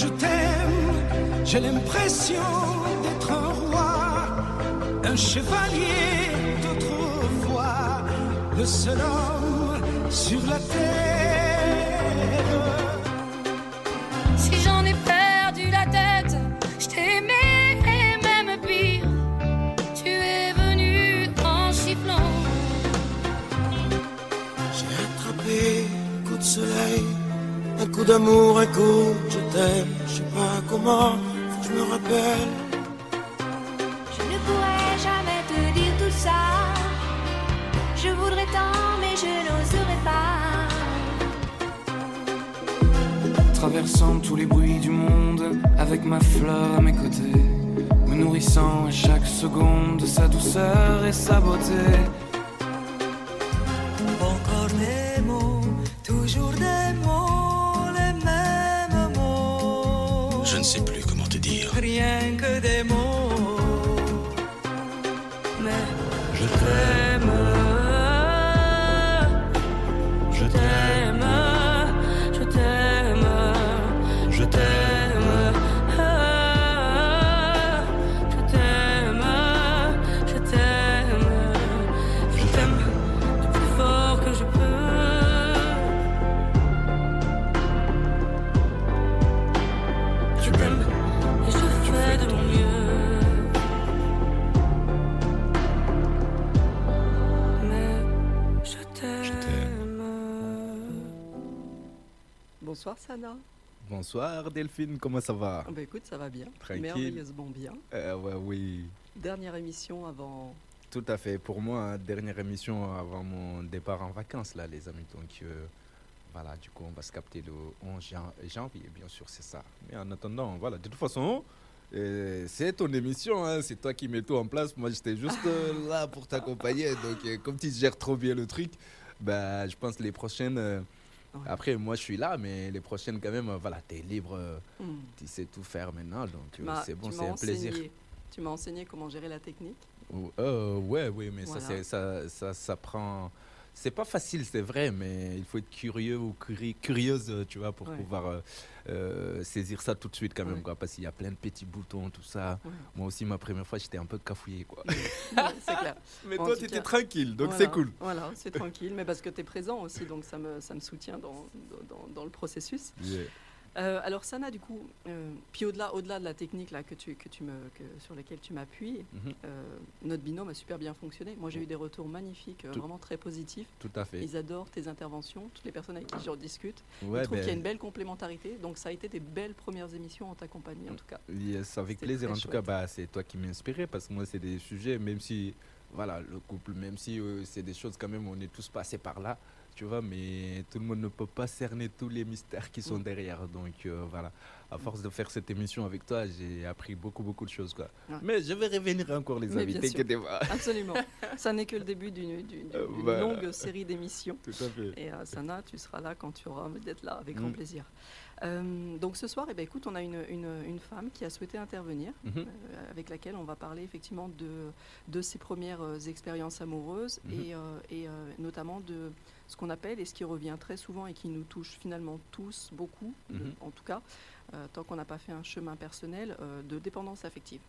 je t'aime, j'ai l'impression d'être un roi, un chevalier d'autrefois, le seul homme sur la terre. Si j'en ai perdu la tête, je t'aimais et même pire. Tu es venu en sifflant. J'ai attrapé un coup de soleil, un coup d'amour, un coup t'aime. Je sais pas comment, faut que je me rappelle. Je ne pourrais jamais te dire tout ça. Je voudrais tant, mais je n'oserais pas. Traversant tous les bruits du monde, avec ma fleur à mes côtés, me nourrissant à chaque seconde de sa douceur et sa beauté. Bonsoir Delphine, comment ça va? Bah écoute, ça va bien. Tranquille. Merveilleusement bien. Euh, ouais, Oui, Dernière émission avant. tout à fait. Pour moi, hein, dernière émission avant mon départ en vacances, là, les amis. Donc, euh, voilà, du coup, on va se capter le 11 jan- janvier, bien sûr, c'est ça. Mais en attendant, voilà, de toute façon, euh, c'est ton émission, hein, c'est toi qui mets tout en place. Moi, j'étais juste euh, là pour t'accompagner. Donc, comme tu gères trop bien le truc, bah, je pense les prochaines. Ouais. après, moi, je suis là, mais les prochaines, quand même, voilà, tu es libre. euh, Hmm. tu sais tout faire maintenant. Donc, euh, m'as- c'est bon, c'est un plaisir. Tu m'as enseigné comment gérer la technique. Euh, ouais, oui, mais Voilà. ça, ça, ça, ça prend. C'est pas facile, c'est vrai, mais il faut être curieux ou curi- curieuse, tu vois, pour Ouais. pouvoir euh, euh, saisir ça tout de suite quand même, Ouais. quoi, parce qu'il y a plein de petits boutons, tout ça. Ouais. Moi aussi, ma première fois, j'étais un peu cafouillé, quoi. Ouais, c'est clair. mais En toi, tu étais cas, tranquille, donc Voilà, c'est cool. Voilà, c'est tranquille, mais parce que tu es présent aussi, donc ça me, ça me soutient dans, dans, dans le processus. Yeah. Euh, alors Sana, du coup, euh, puis au-delà, au-delà de la technique là que tu, que tu me, que- sur laquelle tu m'appuies, Mhm, euh, notre binôme a super bien fonctionné. Moi, j'ai eu des retours magnifiques, euh, Tout- vraiment très positifs. Tout à fait. Ils adorent tes interventions, toutes les personnes avec qui j'en discute. Ouais, Ils trouvent ben, qu'il y a une belle complémentarité. Donc ça a été des belles premières émissions en ta compagnie, en tout cas. Yes, avec plaisir. En tout chouette. cas, bah, c'est toi qui m'as inspiré parce que moi, c'est des sujets, même si, voilà, le couple, même si c'est des choses quand même, on est tous passés par là, tu vois, mais tout le monde ne peut pas cerner tous les mystères qui sont Mm. derrière. Donc, euh, voilà, à force de faire cette émission avec toi, j'ai appris beaucoup, beaucoup de choses, quoi. Ouais. Mais je vais revenir encore, les Mais sûr. t'inquiète pas. Absolument. ça n'est que le début d'une, Euh, longue série d'émissions. Tout à fait. Et euh, Sana, tu seras là quand tu auras envie d'être là, avec grand Mm. plaisir. Euh, donc ce soir, eh ben, écoute, on a une, une- une femme qui a souhaité intervenir, Mhm. euh, avec laquelle on va parler effectivement de, de ses premières expériences amoureuses Mhm. et, et, notamment de ce qu'on appelle, et ce qui revient très souvent et qui nous touche finalement tous beaucoup, Mhm. en tout cas, euh, tant qu'on n'a pas fait un chemin personnel, euh, de dépendance affective.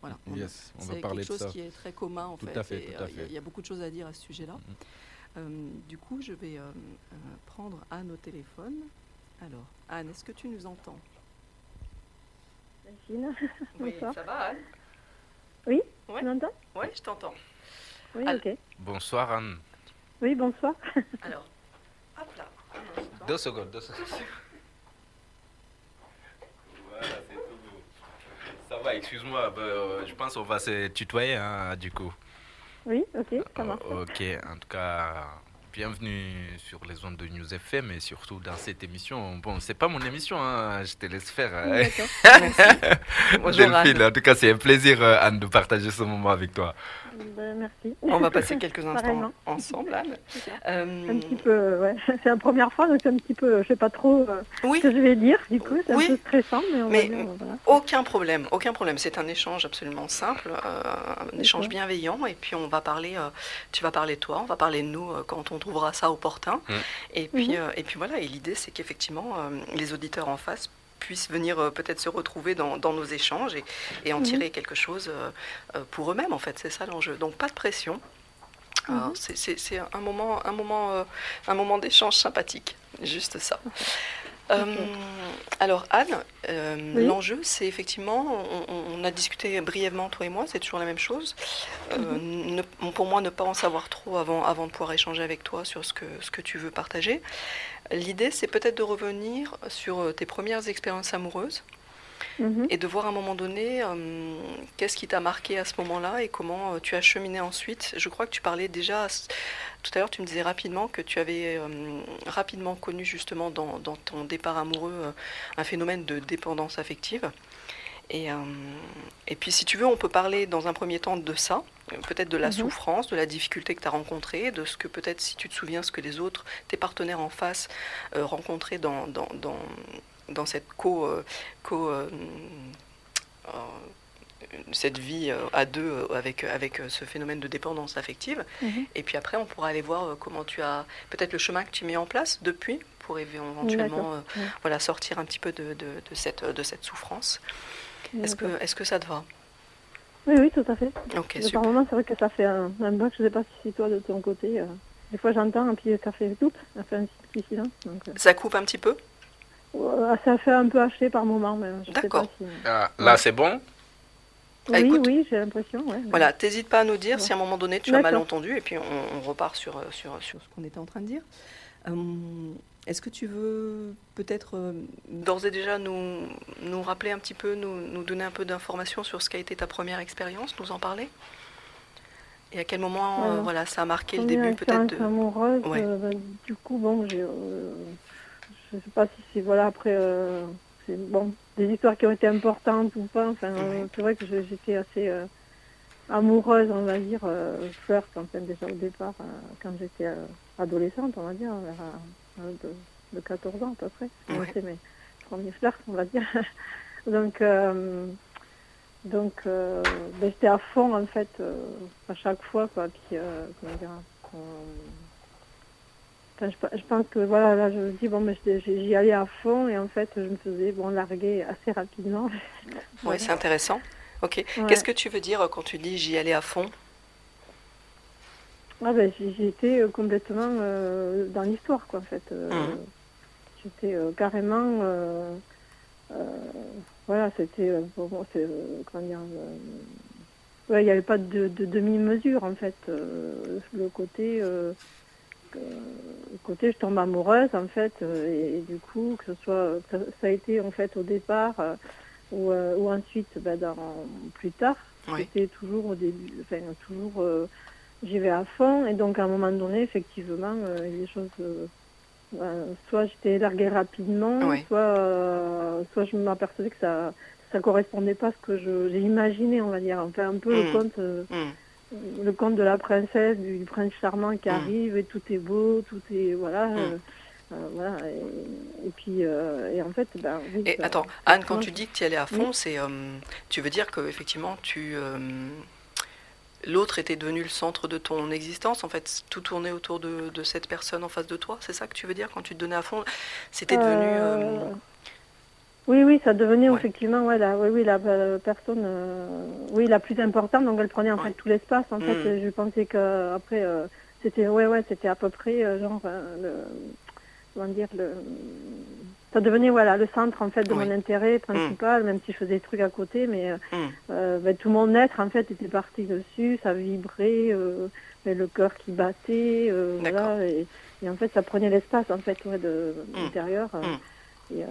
Voilà. On a- Yes, on va c'est parler quelque de chose ça. qui est très commun en Tout fait. à fait, et, tout à euh, il y a- fait. Il y, a beaucoup de choses à dire à ce sujet-là. Mhm. Euh, du coup, je vais euh, euh, prendre Anne au téléphone. Alors, Anne, est-ce que tu nous entends? Oui, Bonsoir. ça va, Anne? Oui, Ouais. tu m'entends? Oui, je t'entends. Oui, Al- ok. Bonsoir, Anne. Oui, bonsoir. Alors, hop là. Deux secondes, deux secondes. Voilà, c'est tout beau. Ça va, excuse-moi, bah, euh, je pense qu'on va se tutoyer, hein, du coup. Oui, ok, ça marche. Oh, ok, en tout cas, bienvenue sur les ondes de News FM et surtout dans cette émission. Bon, c'est pas mon émission, hein, je te laisse faire. hein. D'accord. Bonjour, Delphine, Anne. en tout cas, c'est un plaisir, euh, Anne, de partager ce moment avec toi. Ben, merci. On va passer quelques instants ensemble, Anne. Euh, Un petit peu, ouais. C'est la première fois, donc c'est un petit peu, je sais pas trop euh, oui, ce que je vais dire, du coup, c'est Oui. un peu stressant, mais on Mais- va dire, voilà. Aucun problème, aucun problème. C'est un échange absolument simple, euh, un échange bienveillant. Et puis on va parler, euh, tu vas parler de toi, on va parler de nous euh, quand on trouvera ça opportun. Mm. Et puis, Mhm. euh, et puis voilà. Et l'idée, c'est qu'effectivement, euh, les auditeurs en face puissent venir euh, peut-être se retrouver dans, dans nos échanges et, et en Mhm. tirer quelque chose euh, euh, pour eux-mêmes, en fait. C'est ça l'enjeu. Donc, pas de pression. Euh, Mhm. c'est- un moment, un moment, euh, un moment d'échange sympathique. Juste ça. Euh, alors Anne, euh, Oui. l'enjeu c'est effectivement, on, a discuté brièvement toi et moi, c'est toujours la même chose. Euh, Mhm. ne- pour moi, ne pas en savoir trop avant, avant de pouvoir échanger avec toi sur ce que, ce que tu veux partager. L'idée c'est peut-être de revenir sur tes premières expériences amoureuses Mhm. et de voir à un moment donné euh, qu'est-ce qui t'a marqué à ce moment-là et comment euh, tu as cheminé ensuite. Je crois que tu parlais déjà, tout à l'heure tu me disais rapidement que tu avais euh, rapidement connu justement dans, dans ton départ amoureux un phénomène de dépendance affective. Et, euh, et puis si tu veux, on peut parler dans un premier temps de ça, peut-être de la Mhm. souffrance, de la difficulté que tu as rencontrée, de ce que peut-être si tu te souviens ce que les autres, tes partenaires en face, euh, rencontraient dans, dans, dans, dans cette co... euh, co euh, euh, cette vie à deux avec, avec ce phénomène de dépendance affective. Mhm. Et puis après, on pourra aller voir comment tu as, peut-être le chemin que tu mets en place depuis pour éve- éventuellement euh, voilà, sortir un petit peu de, de, de cette, de cette souffrance. Est-ce que, est que ça te va? Oui, oui, tout à fait. Ok, Mais super. par moments, c'est vrai que ça fait un, un bug. Je sais pas si toi, de ton côté, euh, des fois j'entends, et puis ça fait loup, ça fait un petit silence. Donc, euh, Ça coupe un petit peu? Ça fait un peu haché par moment, mais je sais D'accord. pas si... Ah, là, c'est bon Ah, oui, écoute. oui, j'ai l'impression, ouais. mais- Voilà, t'hésites pas à nous dire Ouais. si à un moment donné tu as mal entendu et puis on, on repart sur, euh, sur, sur ce qu'on était en train de dire. Euh, Est-ce que tu veux peut-être euh, d'ores et déjà nous, nous rappeler un petit peu, nous, nous donner un peu d'informations sur ce qu'a été ta première expérience, nous en parler? Et à quel moment euh, voilà, ça a marqué le début peut-être de... amoureuse, Ouais. euh, bah, du coup, bon, j'ai, je sais pas si c'est, voilà, après, euh, c'est, bon, des histoires qui ont été importantes ou pas, enfin, euh, c'est vrai que j'étais assez euh, amoureuse, on va dire, flirt, enfin, déjà au départ, quand j'étais adolescente, on va dire, vers de, de 14 ans à peu près, Ouais. commencé mes premiers flirts, on va dire. Donc, donc ben, j'étais à fond en fait à chaque fois quoi. Puis comment dire, on- enfin, je, je pense que voilà là je me dis bon mais j'y allais à fond et en fait je me faisais bon larguer assez rapidement. Ouais, Voilà. c'est intéressant. Ok. Ouais. Qu'est-ce que tu veux dire quand tu dis j'y allais à fond? Ah ben j'étais euh, complètement euh, dans l'histoire quoi en fait. Euh, Mhm. J'étais euh, carrément voilà c'était pour moi c'est comment dire euh, ouais il n'y avait pas de, de demi-mesure en fait le côté côté je tombe amoureuse en fait euh, et, et du coup que ce soit ça, a été en fait au départ euh, ou, euh, ou ensuite dans, plus tard Oui. c'était toujours au début enfin toujours euh, j'y vais à fond et donc à un moment donné effectivement euh, des choses euh, euh, soit j'étais larguée rapidement Oui. soit euh, soit je m'apercevais que ça ça correspondait pas à ce que j'ai imaginé on va dire enfin un peu Mm. le conte euh, Hmm. Le conte de la princesse du prince charmant qui Mm. arrive et tout est beau tout est voilà Mm. euh, euh, voilà et, et puis euh, et en fait ben oui, Et ça- attends, Anne, quand tu dis que tu y allais à fond, c'est, tu veux dire que effectivement, tu, l'autre était devenu le centre de ton existence. En fait, tout tournait autour de, de cette personne en face de toi. C'est ça que tu veux dire quand tu te donnais à fond C'était devenu. euh, Euh, Oui, oui, ça devenait Ouais. effectivement ouais, la, oui, oui, la, la personne euh, oui, la plus importante, donc elle prenait en Ouais. fait tout l'espace. En fait, Mm. Je pensais que après euh, c'était ouais, ouais, c'était à peu près euh, genre euh, le, comment dire le ça devenait voilà le centre en fait de Oui. mon intérêt principal, même si je faisais des trucs à côté, mais euh, euh, ben, tout mon être en fait était parti dessus, ça vibrait, euh, ben, le cœur qui battait, euh, voilà, et, et en fait ça prenait l'espace en fait de Mm. l'intérieur. Euh,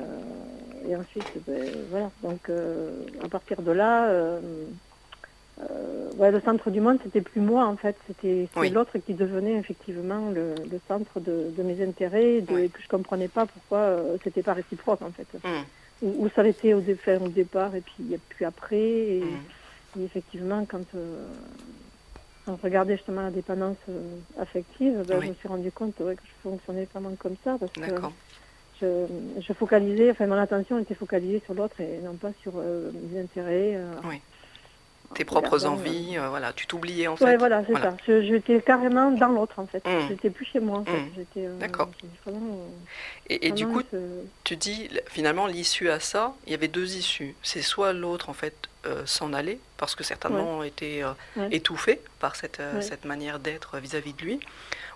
et, et ensuite, ben, voilà, donc euh, à partir de là, euh, ouais, le centre du monde, c'était plus moi en fait, c'était Oui. l'autre qui devenait effectivement le, le centre de, de mes intérêts, de, Oui. et que je comprenais pas pourquoi c'était pas réciproque en fait, ou, ou ça l'était au, dé- au départ et puis, puis après, et, Hmm. et effectivement quand euh, on regardait justement la dépendance euh, affective, ben, Oui. je me suis rendu compte ouais, que je fonctionnais vraiment comme ça parce que D'accord. Je, je focalisais, enfin mon attention était focalisée sur l'autre et non pas sur euh, mes intérêts. euh. Oui. tes propres envies, euh, voilà, tu t'oubliais en Ouais, fait. voilà, c'est Voilà. ça. J'étais carrément dans l'autre, en fait. Mm. J'étais plus chez moi, en fait. Mm. Euh, D'accord. Et, et du coup, ce- tu dis finalement l'issue à ça, il y avait deux issues. C'est soit l'autre en fait euh, s'en aller parce que certainement était euh, Ouais. étouffé par cette, euh, Ouais. cette manière d'être vis-à-vis de lui,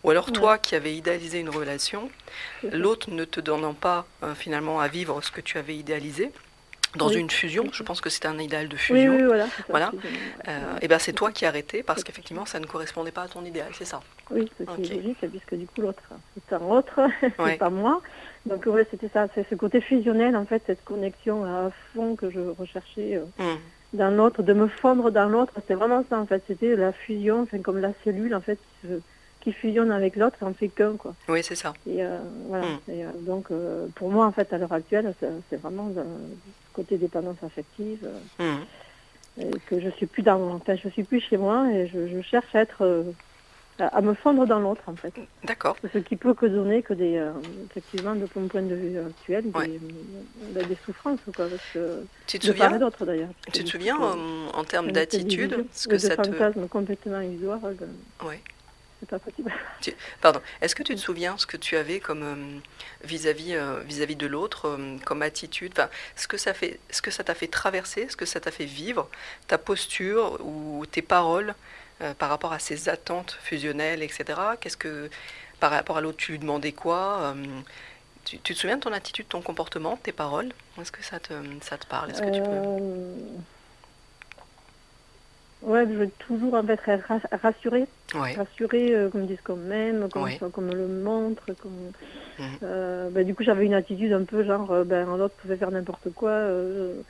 ou alors toi qui avais idéalisé une relation, l'autre ne te donnant pas euh, finalement à vivre ce que tu avais idéalisé dans Oui. une fusion. Je pense que c'était un idéal de fusion. oui, voilà. c'est ça, Voilà. excusez-moi, ouais. Euh, et ben c'est toi qui as arrêté parce C'est qu'effectivement ça ne correspondait pas à ton idéal, c'est ça? Oui, c'est Ok. logique, puisque du coup, l'autre est un autre, c'est pas moi. Donc, ouais, c'était ça. C'est ce côté fusionnel, en fait, cette connexion à fond que je recherchais euh, Hum, dans l'autre, de me fondre dans l'autre. C'était vraiment ça, en fait. C'était la fusion, enfin, comme la cellule, en fait, qui, se- qui fusionne avec l'autre, ça en fait qu'un, quoi. Oui, c'est ça. Et euh, voilà. Mm. Et, donc, pour moi, en fait, à l'heure actuelle, c'est c'est vraiment côté dépendance affective. euh, Hum, et que je suis plus dans, enfin, je suis plus chez moi et je, je cherche à être, euh, à, me fondre dans l'autre, en fait. D'accord. Ce qui peut que donner que des, euh, effectivement, de mon point de vue actuel, des, Ouais. des souffrances, quoi, parce que Tu te souviens d'autre d'ailleurs. Tu te souviens en termes d'attitude, ce que de ça te fantasme complètement illusoire, Ouais. C'est pas possible. Pardon. Est-ce que tu te souviens ce que tu avais comme euh, vis-à-vis euh, vis-à-vis de l'autre, euh, comme attitude, enfin, ce que ça fait, ce que ça t'a fait traverser, ce que ça t'a fait vivre, ta posture ou tes paroles par rapport à ces attentes fusionnelles, etc. Qu'est-ce que par rapport à l'autre, tu lui demandais quoi tu, tu te souviens de ton attitude, ton comportement, tes paroles? Est-ce que ça te, ça te parle? Est-ce que tu peux Ouais, je veux toujours en fait être rass- rassurée, Ouais. rassurée euh, qu'on me dise qu'on m'aime, qu'on Ouais. me le montre. Mhm. Euh, bah, du coup, j'avais une attitude un peu genre, euh, ben, l'autre pouvait faire n'importe quoi, euh,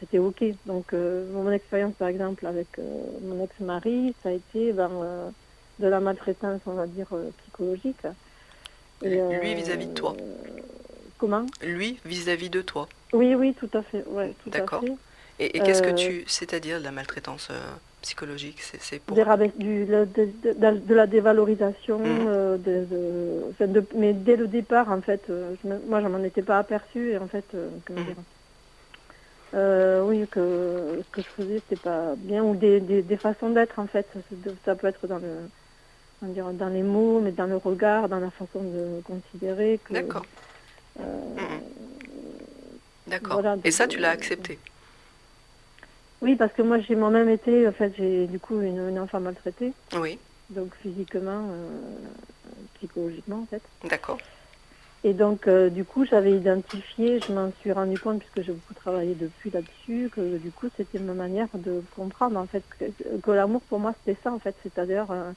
c'était ok. Donc, mon expérience par exemple avec mon ex-mari, ça a été ben, de la maltraitance, on va dire, psychologique. Lui, vis-à-vis de toi. Comment? Lui vis-à-vis de toi. Oui, oui, tout à fait. Ouais, tout à D'accord. Et, et qu'est-ce que Euh, tu, c'est-à-dire de la maltraitance euh, psychologique, c'est pour Des du, le- de, de- de- de la dévalorisation, Mhm. euh, de, enfin, mais dès le départ, en fait, je moi, je m'en étais pas aperçue, et en fait, euh, comment dire, euh, oui, que ce que je faisais, c'était pas bien, ou des, des, des façons d'être, en fait, ça, peut être dans le, dire, dans les mots, mais dans le regard, dans la façon de considérer. que, D'accord. euh, D'accord. Voilà, Et ça, tu l'as accepté? Oui, parce que moi, j'ai moi-même été, en fait, j'ai du coup une, une enfant maltraitée, Oui, donc physiquement, euh, psychologiquement, en fait. d'accord. Et donc, euh, du coup, j'avais identifié, je m'en suis rendu compte, puisque j'ai beaucoup travaillé depuis là-dessus, que du coup, c'était ma manière de comprendre, en fait, que, que l'amour, pour moi, c'était ça, en fait, c'est-à-dire euh, euh,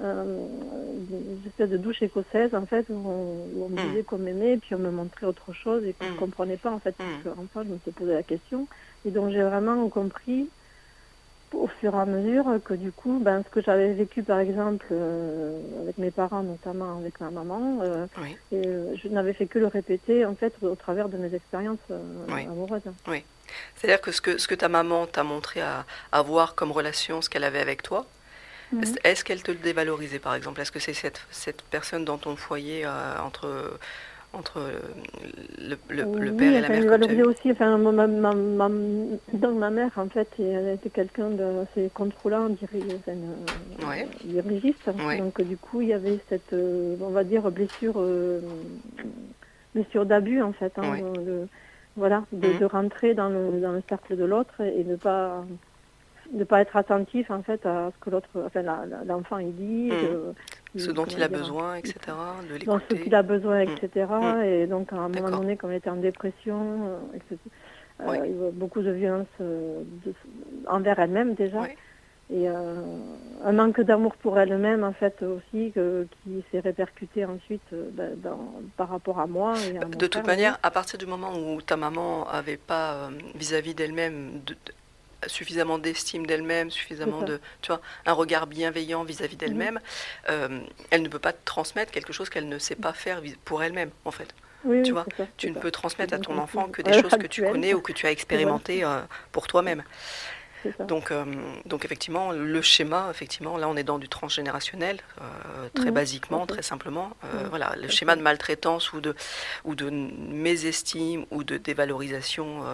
une espèce de douche écossaise, en fait, où on, où on me Mm. disait qu'on m'aimait, puis on me montrait autre chose, et que je Mm. ne comprenais pas, en fait, Mm. parce qu'enfin, je me suis posé la question. Et donc, j'ai vraiment compris, au fur et à mesure, que du coup, ben, ce que j'avais vécu, par exemple, euh, avec mes parents, notamment avec ma maman, euh, Oui. et euh, je n'avais fait que le répéter en fait au travers de mes expériences euh, Oui. amoureuses. C'est-à-dire que ce que, ce que ta maman t'a montré à, à voir comme relation, ce qu'elle avait avec toi, Mhm. est-ce- qu'elle te le dévalorisait, par exemple? Est-ce que c'est cette, cette personne dans ton foyer, euh, entre, entre le, le- le Oui, père et la enfin, mère elle aussi, enfin, ma, ma, donc ma mère en fait, elle était quelqu'un d'assez contrôlant, euh, Ouais. dirigiste. Ouais. Donc du coup, il y avait cette, euh, on va dire, blessure, euh, blessure d'abus en fait. hein, Ouais. de- voilà, de, Mhm. de rentrer dans le, dans le cercle de l'autre et de pas de pas être attentif en fait à ce que l'autre, enfin l'enfant il dit, de- ce dont il a dire, besoin, etc. De dans ce l'écouter. qu'il a besoin, etc. Mm. Et donc, à un moment donné, quand elle était en dépression, euh, etc., euh, il y beaucoup de violence euh, de- envers elle-même déjà. Et un manque d'amour pour elle-même, en fait, aussi, que- qui s'est répercuté ensuite ben, dans- par rapport à moi. Et à mon De toute frère, manière, à partir du moment où ta maman avait pas vis-à-vis d'elle-même de- de- suffisamment d'estime d'elle-même, suffisamment. Mhm. de, tu vois, un regard bienveillant vis-à-vis d'elle-même, euh, elle ne peut pas transmettre quelque chose qu'elle ne sait pas faire pour elle-même, en fait. Oui, tu vois, ça, Tu ne ça. peux transmettre à ton enfant que des choses que tu connais ou que tu as expérimenté euh, pour toi-même. Donc, euh, donc effectivement, le schéma, effectivement, là on est dans du transgénérationnel, euh, très Mhm, basiquement, très simplement. Euh, Mhm, voilà, le schéma de maltraitance ou de, ou de mésestime ou de dévalorisation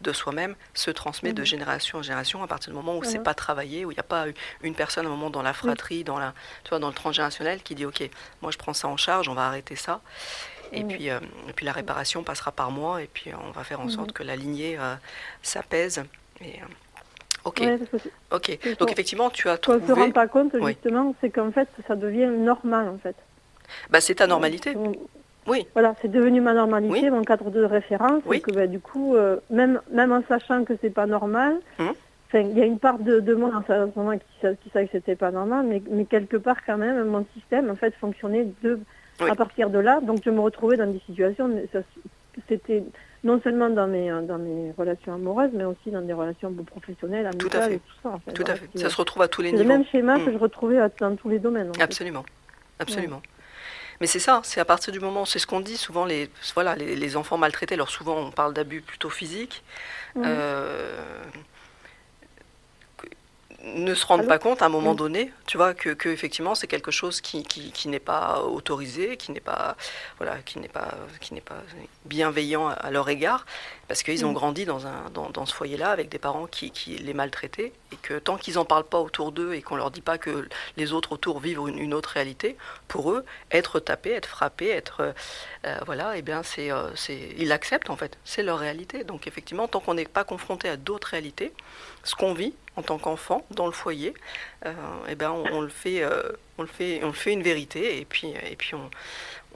de soi-même se transmet de Mhm. génération en génération à partir du moment où c'est pas travaillé, où il n'y a pas une personne à un moment dans la fratrie, dans la, tu vois, dans le transgénérationnel qui dit ok, moi je prends ça en charge, on va arrêter ça. Et, puis, euh, et puis la réparation passera par moi, et puis on va faire en sorte que la lignée euh, s'apaise. Et, euh, ok, Ouais, ok. Donc effectivement, tu as ce qu'on ne se trouvé. rend pas compte, Oui. justement, c'est qu'en fait, ça devient normal, en fait. Bah, c'est ta normalité. On- Oui. Voilà, c'est devenu ma normalité, Oui. mon cadre de référence, Oui. et que bah, du coup, euh, même, même en sachant que c'est pas normal, enfin, il y a une part de, de moi dans ce moment qui, sa- qui savait que c'était pas normal, mais, mais quelque part quand même, mon système en fait fonctionnait de, à partir de là, donc je me retrouvais dans des situations, c'était non seulement dans mes, euh, dans mes relations amoureuses, mais aussi dans des relations professionnelles, Tout à amicales fait. et tout ça. en fait. Tout à fait. Ça se retrouve à tous les c'est le niveaux. même schéma que je retrouvais dans tous les domaines. en fait. Absolument. Absolument. Mais c'est ça, c'est à partir du moment, c'est ce qu'on dit souvent, les, voilà, les, les enfants maltraités, alors souvent on parle d'abus plutôt physiques, Mhm. euh, ne se rendent Allô pas compte à un moment Oui. donné, tu vois, que, que effectivement c'est quelque chose qui, qui, qui n'est pas autorisé, qui n'est pas, voilà, qui n'est pas, qui n'est pas bienveillant à, leur égard, parce qu'ils ont Mhm. grandi dans, un, dans, dans ce foyer-là avec des parents qui, qui les maltraitaient, et que tant qu'ils n'en parlent pas autour d'eux et qu'on leur dit pas que les autres autour vivent une, une autre réalité, pour eux, être tapé, être frappé, être, euh, euh, voilà, et bien c'est, euh, c'est, ils l'acceptent en fait, c'est leur réalité. Donc effectivement, tant qu'on n'est pas confronté à d'autres réalités, ce qu'on vit en tant qu'enfant dans le foyer, euh, et ben on, on le fait, euh, on le fait, on le fait une vérité, et puis, et puis on,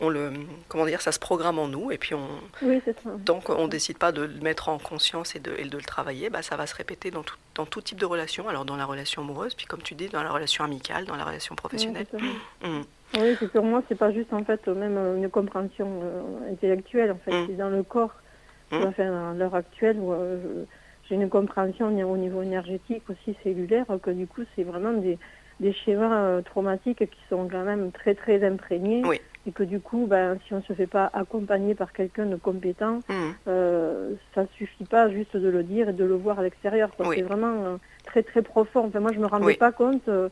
on le, comment dire, ça se programme en nous, et puis on, Oui, tant qu'on décide pas de le mettre en conscience et de, et de le travailler, bah, ça va se répéter dans tout, dans tout type de relation. Alors dans la relation amoureuse, puis comme tu dis, dans la relation amicale, dans la relation professionnelle. Oui, c'est. Mhm. Oui, c'est pour moi, c'est pas juste en fait même euh, une compréhension euh, intellectuelle, en fait, c'est dans le corps. Mm. Enfin, à l'heure actuelle, où, euh, je- une compréhension au niveau énergétique aussi cellulaire, que du coup, c'est vraiment des, des schémas euh, traumatiques qui sont quand même très très imprégnés. Oui. Et que du coup, ben, si on ne se fait pas accompagner par quelqu'un de compétent, Mhm. euh, ça suffit pas juste de le dire et de le voir à l'extérieur. Oui. C'est vraiment euh, très très profond. Enfin, moi, je me rendais Oui. pas compte. euh,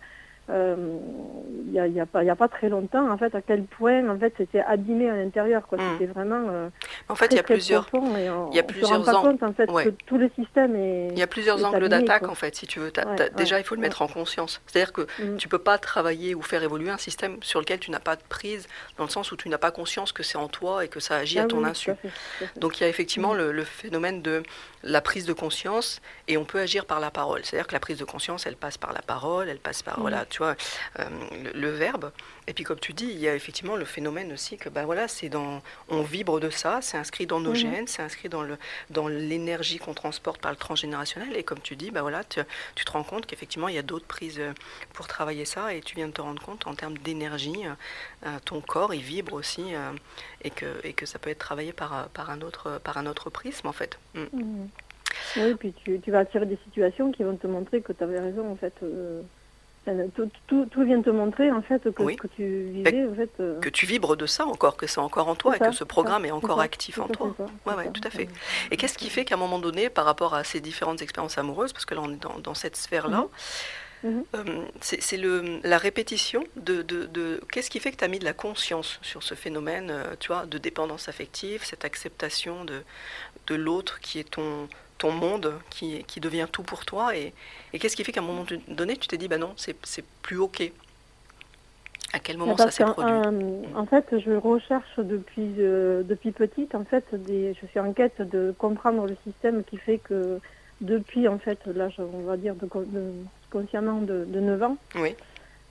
il y, a, il y a pas y a pas très longtemps en fait à quel point en fait c'était abîmé à l'intérieur quoi Mm. c'était vraiment euh, En fait, il y a plusieurs, il y a plusieurs rend pas ans- compte en fait ouais. que tout le système est il y a plusieurs angles abîmé, d'attaque quoi. en fait, si tu veux. T'as- Ouais, t'as- ouais, déjà, il faut le mettre en conscience. C'est-à-dire que Mm. tu peux pas travailler ou faire évoluer un système sur lequel tu n'as pas de prise, dans le sens où tu n'as pas conscience que c'est en toi et que ça agit Ah à ton oui, insu. tout à fait, tout à fait. Donc il y a effectivement Mm. le, le phénomène de la prise de conscience et on peut agir par la parole. C'est-à-dire que la prise de conscience, elle passe par la parole, elle passe par Mm. voilà, tu vois, euh, le, le verbe. Et puis comme tu dis, il y a effectivement le phénomène aussi que bah voilà, c'est dans, on vibre de ça, c'est inscrit dans nos Mhm. gènes, c'est inscrit dans le dans l'énergie qu'on transporte par le transgénérationnel. Et comme tu dis, bah voilà, tu, tu te rends compte qu'effectivement il y a d'autres prises euh, pour travailler ça et tu viens de te rendre compte en termes d'énergie, euh, ton corps il vibre aussi euh, et que et que ça peut être travaillé par par un autre par un autre prisme en fait. Mm. Mhm. Oui, puis tu, tu vas attirer des situations qui vont te montrer que tu avais raison, en fait. Euh, tout, tout, tout vient te montrer, en fait, que Oui. ce que tu vivais, en fait... euh, que tu vibres de ça encore, que c'est encore en toi et que ce programme ça, est encore actif en toi. ça, Ouais, ouais, tout à fait. Et qu'est-ce qui fait qu'à un moment donné, par rapport à ces différentes expériences amoureuses, parce que là on est dans, dans cette sphère-là, euh, c'est le la répétition de, de, de- qu'est-ce qui fait que tu as mis de la conscience sur ce phénomène, euh, tu vois, de dépendance affective, cette acceptation de, de l'autre qui est ton ton monde, qui, qui devient tout pour toi, et, et qu'est-ce qui fait qu'à un moment donné, tu t'es dit, bah non, c'est c'est plus ok. À quel moment ça s'est produit? en, en fait, je recherche depuis euh, depuis petite, en fait, des, je suis en quête de comprendre le système qui fait que depuis, en fait, là, je- on va dire de, de- consciemment de, de 9 ans, Oui.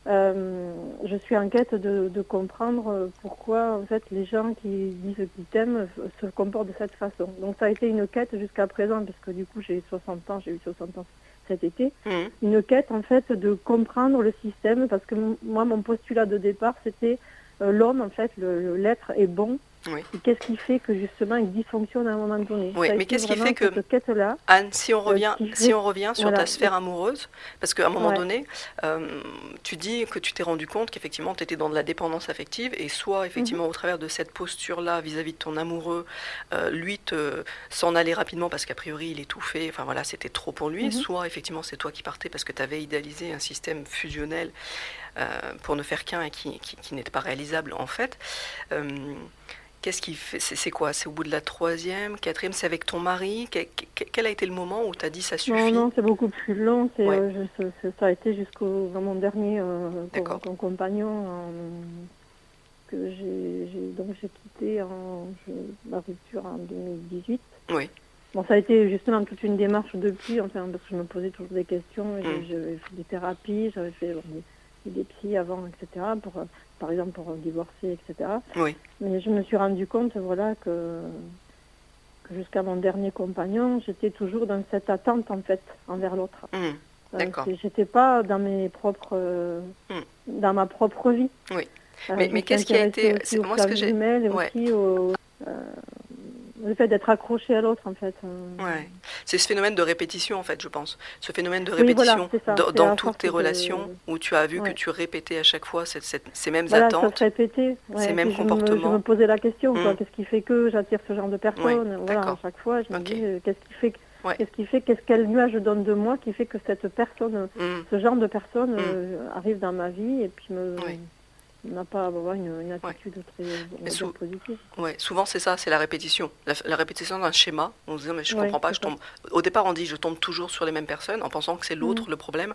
Euh, je suis en quête de, de comprendre pourquoi, en fait, les gens qui disent qu'ils t'aiment se comportent de cette façon. Donc, ça a été une quête jusqu'à présent, parce que du coup, j'ai 60 ans, j'ai eu 60 ans cet été Mhm. une quête en fait de comprendre le système parce que moi mon postulat de départ c'était euh, l'homme en fait l'être est bon Oui. Et qu'est-ce qui fait que justement il dysfonctionne à un moment donné? Oui, Ça mais qu'est-ce qui fait que- Anne, si on revient, qui fait- si on revient sur ta sphère amoureuse, parce qu'à un moment Ouais. donné, euh, tu dis que tu t'es rendu compte qu'effectivement tu étais dans de la dépendance affective, et soit effectivement Mhm. au travers de cette posture-là vis-à-vis de ton amoureux, euh, lui te s'en allait rapidement parce qu'a priori il étouffait, enfin voilà, c'était trop pour lui, Mhm. soit effectivement c'est toi qui partais parce que tu avais idéalisé un système fusionnel euh, pour ne faire qu'un et qui, qui- qui n'était pas réalisable en fait. Qu'est-ce qui fait C'est quoi? C'est au bout de la troisième, quatrième C'est avec ton mari? Que- que- Quel a été le moment où tu as dit ça suffit? Non, non, c'est beaucoup plus long. C'est, Ouais. euh, je- ça a été jusqu'au vraiment dernier euh, compagnon euh, que j'ai, donc j'ai quitté en je- ma rupture en 2018. Oui. Bon, ça a été justement toute une démarche depuis, enfin, parce que je me posais toujours des questions. Mm. j'ai- J'avais fait des thérapies, j'avais fait bon, des, des psys avant, etc. Pour, euh, par exemple, pour divorcer, etc. Oui. Mais je me suis rendu compte, voilà, que, que jusqu'à mon dernier compagnon, j'étais toujours dans cette attente, en fait, envers l'autre. Hum, Euh, J'étais pas dans mes propres, euh, Hmm. dans ma propre vie. Oui. Euh, Mais- qu'est-ce qui a été- aussi moi, ce que j'ai- Ouais. aussi au euh, le fait d'être accroché à l'autre, en fait. Ouais. C'est ce phénomène de répétition, en fait, je pense. Ce phénomène de Oui, voilà, répétition ça. dans, toutes tes relations où tu as vu que tu répétais à chaque fois cette- cette- ces mêmes Voilà, attentes. Ouais, ces mêmes je me- Je comportements. me posais la question. Hmm. Qu'est-ce qui fait que j'attire ce genre de personnes? Voilà, à chaque fois, je me dis, euh, qu'est-ce qui fait, que- Ouais. qu'est-ce qui fait, qu'est-ce quelle nuage je donne de moi qui fait que cette personne, Hum, ce genre de personne Hmm. euh, arrive dans ma vie et puis me. N'a pas à avoir une, une attitude très dire, sou- positive. Ouais, souvent c'est ça, c'est la répétition. La, la répétition d'un schéma. On se dit, mais je Ouais, comprends pas, je ça. tombe. Au départ, on dit, je tombe toujours sur les mêmes personnes en pensant que c'est l'autre le problème.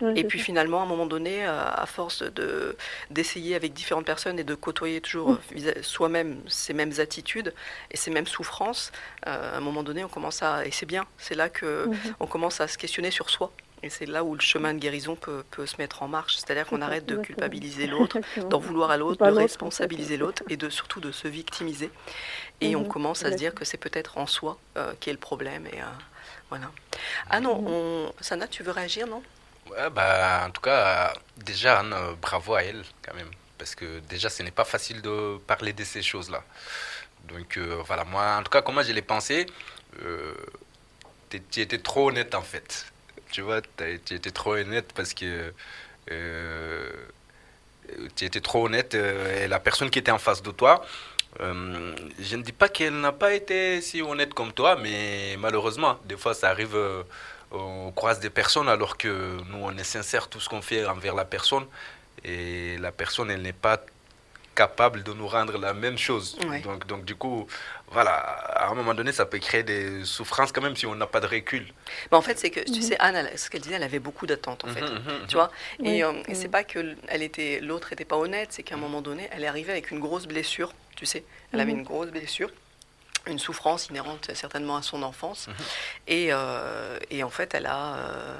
Ouais, Et puis ça. finalement, à un moment donné, euh, à force de d'essayer avec différentes personnes et de côtoyer toujours euh, vis- soi-même ces mêmes attitudes et ces mêmes souffrances, euh, à un moment donné, on commence à et c'est bien. C'est là que Mhm. on commence à se questionner sur soi. Et c'est là où le chemin de guérison peut, peut se mettre en marche. C'est-à-dire qu'on arrête de culpabiliser l'autre, d'en vouloir à l'autre, de responsabiliser l'autre et de surtout de se victimiser. Et on Mhm, commence à se dire que c'est peut-être en soi euh, qui est le problème. Et euh, voilà. Ah non, Mhm. on... Sana, tu veux réagir, non? Ouais, bah, en tout cas, déjà, Anne, euh, bravo à elle, quand même. Parce que déjà, ce n'est pas facile de parler de ces choses-là. Donc, euh, voilà, moi, en tout cas, comment je l'ai pensé, euh, tu étais trop honnête, en fait. Tu vois, tu étais trop honnête parce que euh, tu étais trop honnête euh, et la personne qui était en face de toi, euh, je ne dis pas qu'elle n'a pas été si honnête comme toi, mais malheureusement, des fois, ça arrive. on croise des personnes alors que nous, on est sincère tout ce qu'on fait envers la personne et la personne, elle n'est pas capable de nous rendre la même chose. Ouais. Donc, donc, du coup, voilà, à un moment donné, ça peut créer des souffrances quand même si on n'a pas de recul. Mais En fait, c'est que, tu Mhm. sais, Anne, elle- ce qu'elle disait, elle avait beaucoup d'attentes, en fait. Mhm, mhm, Tu vois? Et, euh, et c'est pas que elle était, l'autre était pas honnête, c'est qu'à un moment donné, elle est arrivée avec une grosse blessure, tu sais? Elle avait Mhm. une grosse blessure, une souffrance inhérente certainement à son enfance. Mhm. Et, euh, et en fait, elle a, euh,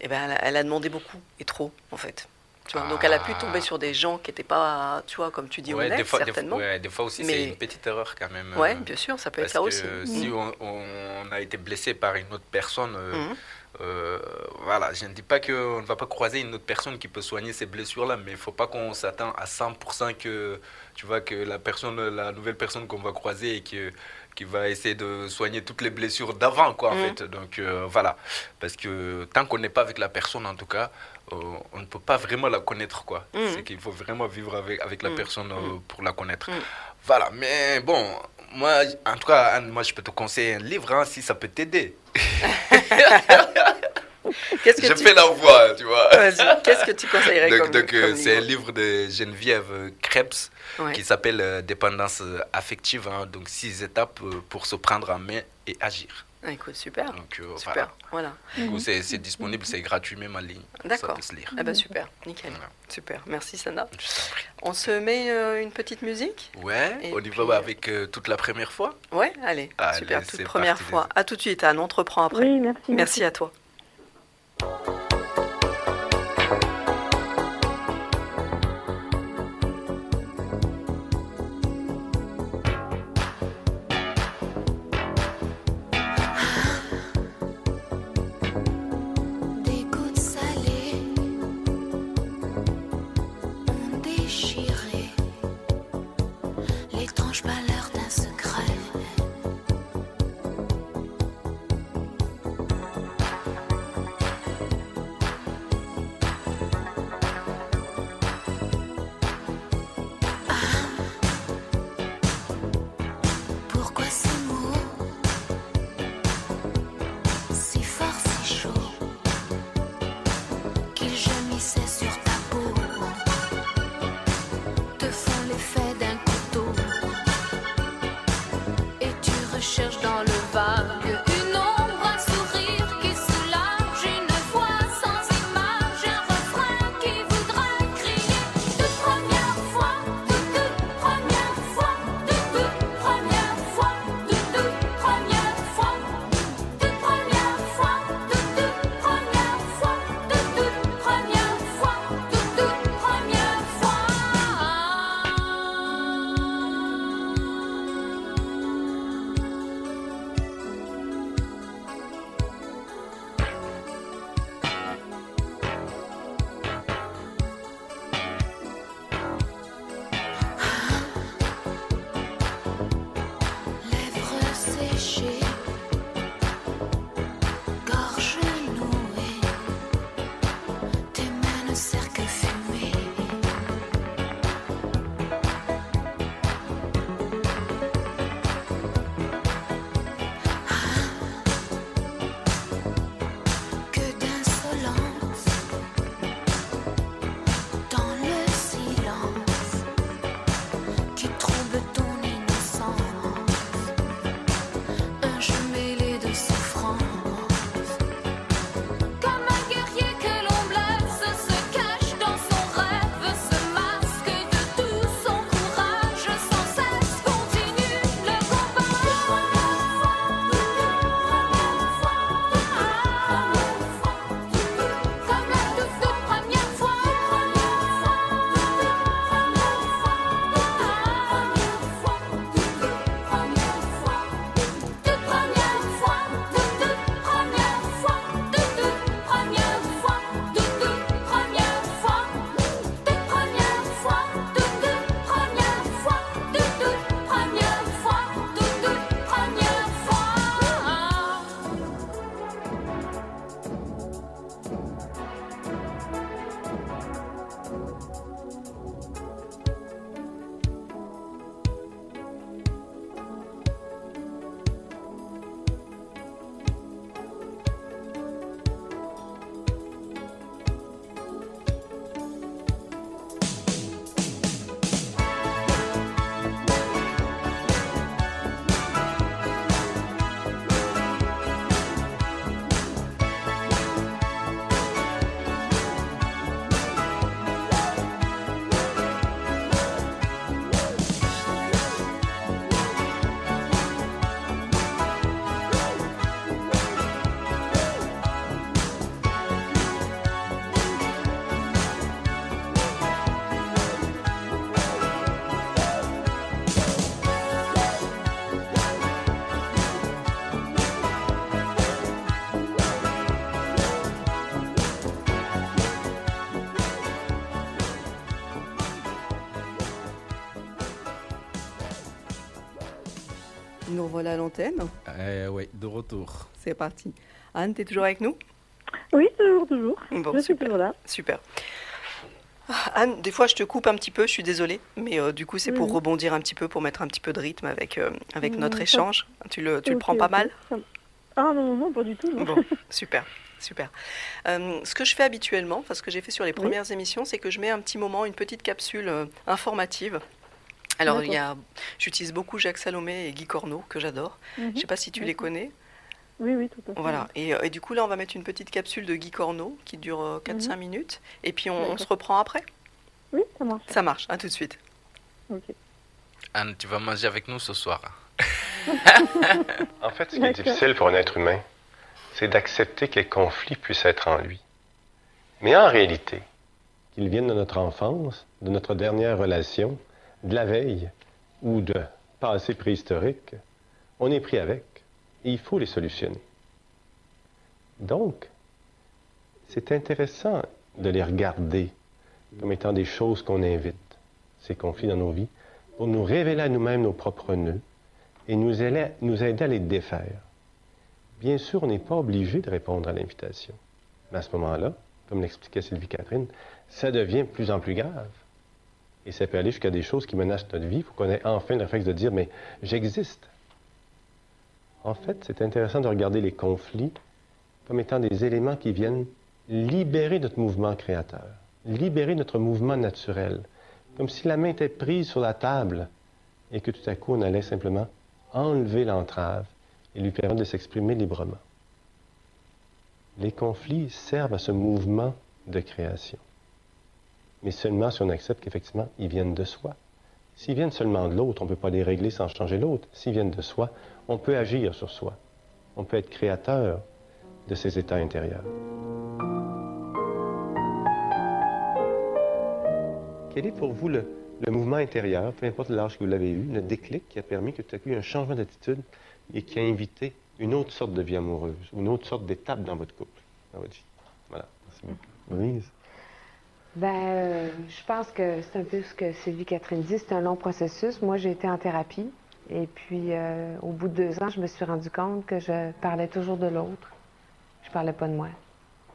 eh ben, elle a, elle a demandé beaucoup et trop, en fait. Tu vois, Donc elle a pu Ah. tomber sur des gens qui n'étaient pas, tu vois, comme tu dis, Ouais, honnêtes, des fois, des, certainement. ouais, des fois aussi, Mais- c'est une petite erreur quand même. Ouais, euh, bien sûr, ça peut être ça que aussi. si on, on a été blessé par une autre personne, euh, Mhm. euh, voilà, je ne dis pas qu'on ne va pas croiser une autre personne qui peut soigner ces blessures-là, mais il ne faut pas qu'on s'attend à 100% que, tu vois, que la personne, la nouvelle personne qu'on va croiser et que, qui va essayer de soigner toutes les blessures d'avant, quoi, en Mhm. fait. Donc, euh, voilà. Parce que tant qu'on n'est pas avec la personne, en tout cas, on ne peut pas vraiment la connaître, quoi. Mhm. C'est qu'il faut vraiment vivre avec, avec la Mhm. personne euh, Mhm. pour la connaître. Voilà, mais bon, moi, en tout cas, Anne, moi, je peux te conseiller un livre hein, si ça peut t'aider. Qu'est-ce que Je tu... fais la voix, tu vois. Qu'est-ce que tu conseillerais Donc, comme, donc, euh, c'est un livre de Geneviève Krebs Ouais. qui s'appelle euh, Dépendance euh, affective. hein, donc, six étapes euh, pour se prendre en main et agir. Ah, Écoute, super. Donc, euh, Super, voilà. voilà. Du coup, c'est c'est disponible, c'est gratuit même en ligne. D'accord. Ça peut se lire. Ah bah super, nickel. Voilà. Super, merci Sana. On se met euh, une petite musique Ouais, Et on y puis, va avec euh, toute la première fois. Ouais, allez, Allez, super, toute première fois. À tout de suite, Anne, on te reprend après. Oui, merci. Merci à toi. Revoilà à l'antenne. Eh oui, de retour. C'est parti. Anne, tu es toujours avec nous? Oui, toujours, toujours. Bon, je suis super. toujours là. Super. Ah, Anne, des fois je te coupe un petit peu, je suis désolée, mais euh, du coup c'est pour rebondir un petit peu, pour mettre un petit peu de rythme avec, euh, avec notre ça- échange. Tu le, tu le prends pas mal? Ah non, non, non, pas du tout. non. Bon, super, super. Euh, ce que je fais habituellement, enfin ce que j'ai fait sur les Oui. premières émissions, c'est que je mets un petit moment, une petite capsule euh, informative. Alors il y a, j'utilise beaucoup Jacques Salomé et Guy Corneau que j'adore. Mhm. Je sais pas si tu les connais. Oui, oui, tout à fait. Voilà. Et, euh, et du coup là on va mettre une petite capsule de Guy Corneau qui dure euh, 4-5 minutes et puis on, se reprend après? Oui, ça marche. Ça marche. À tout de suite. Ok. Anne, tu vas manger avec nous ce soir. En fait, ce qui est difficile pour un être humain, c'est d'accepter que le conflit puisse être en lui. Mais en réalité, qu'il vienne de notre enfance, de notre dernière relation, de la veille ou de passé préhistorique, on est pris avec et il faut les solutionner. Donc, c'est intéressant de les regarder comme étant des choses qu'on invite, ces conflits dans nos vies, pour nous révéler à nous-mêmes nos propres nœuds et nous aider, nous aider à les défaire. Bien sûr, on n'est pas obligé de répondre à l'invitation. Mais à ce moment-là, comme l'expliquait Sylvie Catherine, ça devient de plus en plus grave. Et ça peut aller jusqu'à des choses qui menacent notre vie. Il faut qu'on ait enfin le réflexe de dire, mais j'existe. En fait, c'est intéressant de regarder les conflits comme étant des éléments qui viennent libérer notre mouvement créateur, libérer notre mouvement naturel, comme si la main était prise sur la table et que tout à coup on allait simplement enlever l'entrave et lui permettre de s'exprimer librement. Les conflits servent à ce mouvement de création, mais seulement si on accepte qu'effectivement ils viennent de soi. S'ils viennent seulement de l'autre, on ne peut pas les régler sans changer l'autre. S'ils viennent de soi, on peut agir sur soi. On peut être créateur de ces états intérieurs. Quel est pour vous le, mouvement intérieur, peu importe l'âge que vous l'avez eu, le déclic qui a permis que il y ait un changement d'attitude et qui a invité une autre sorte de vie amoureuse, ou une autre sorte d'étape dans votre couple, dans votre vie? Voilà. Merci beaucoup. Ben, euh, je pense que c'est un peu ce que Sylvie Catherine dit, c'est un long processus. Moi, j'ai été en thérapie et puis euh, au bout de deux ans, je me suis rendu compte que je parlais toujours de l'autre. Je parlais pas de moi.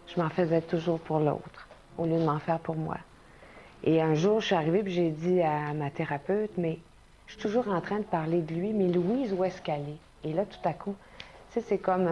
Je m'en faisais toujours pour l'autre au lieu de m'en faire pour moi. Et un jour, je suis arrivée et j'ai dit à ma thérapeute, mais je suis toujours en train de parler de lui, mais Louise, où est-ce qu'elle est? Et là, tout à coup, tu sais, c'est comme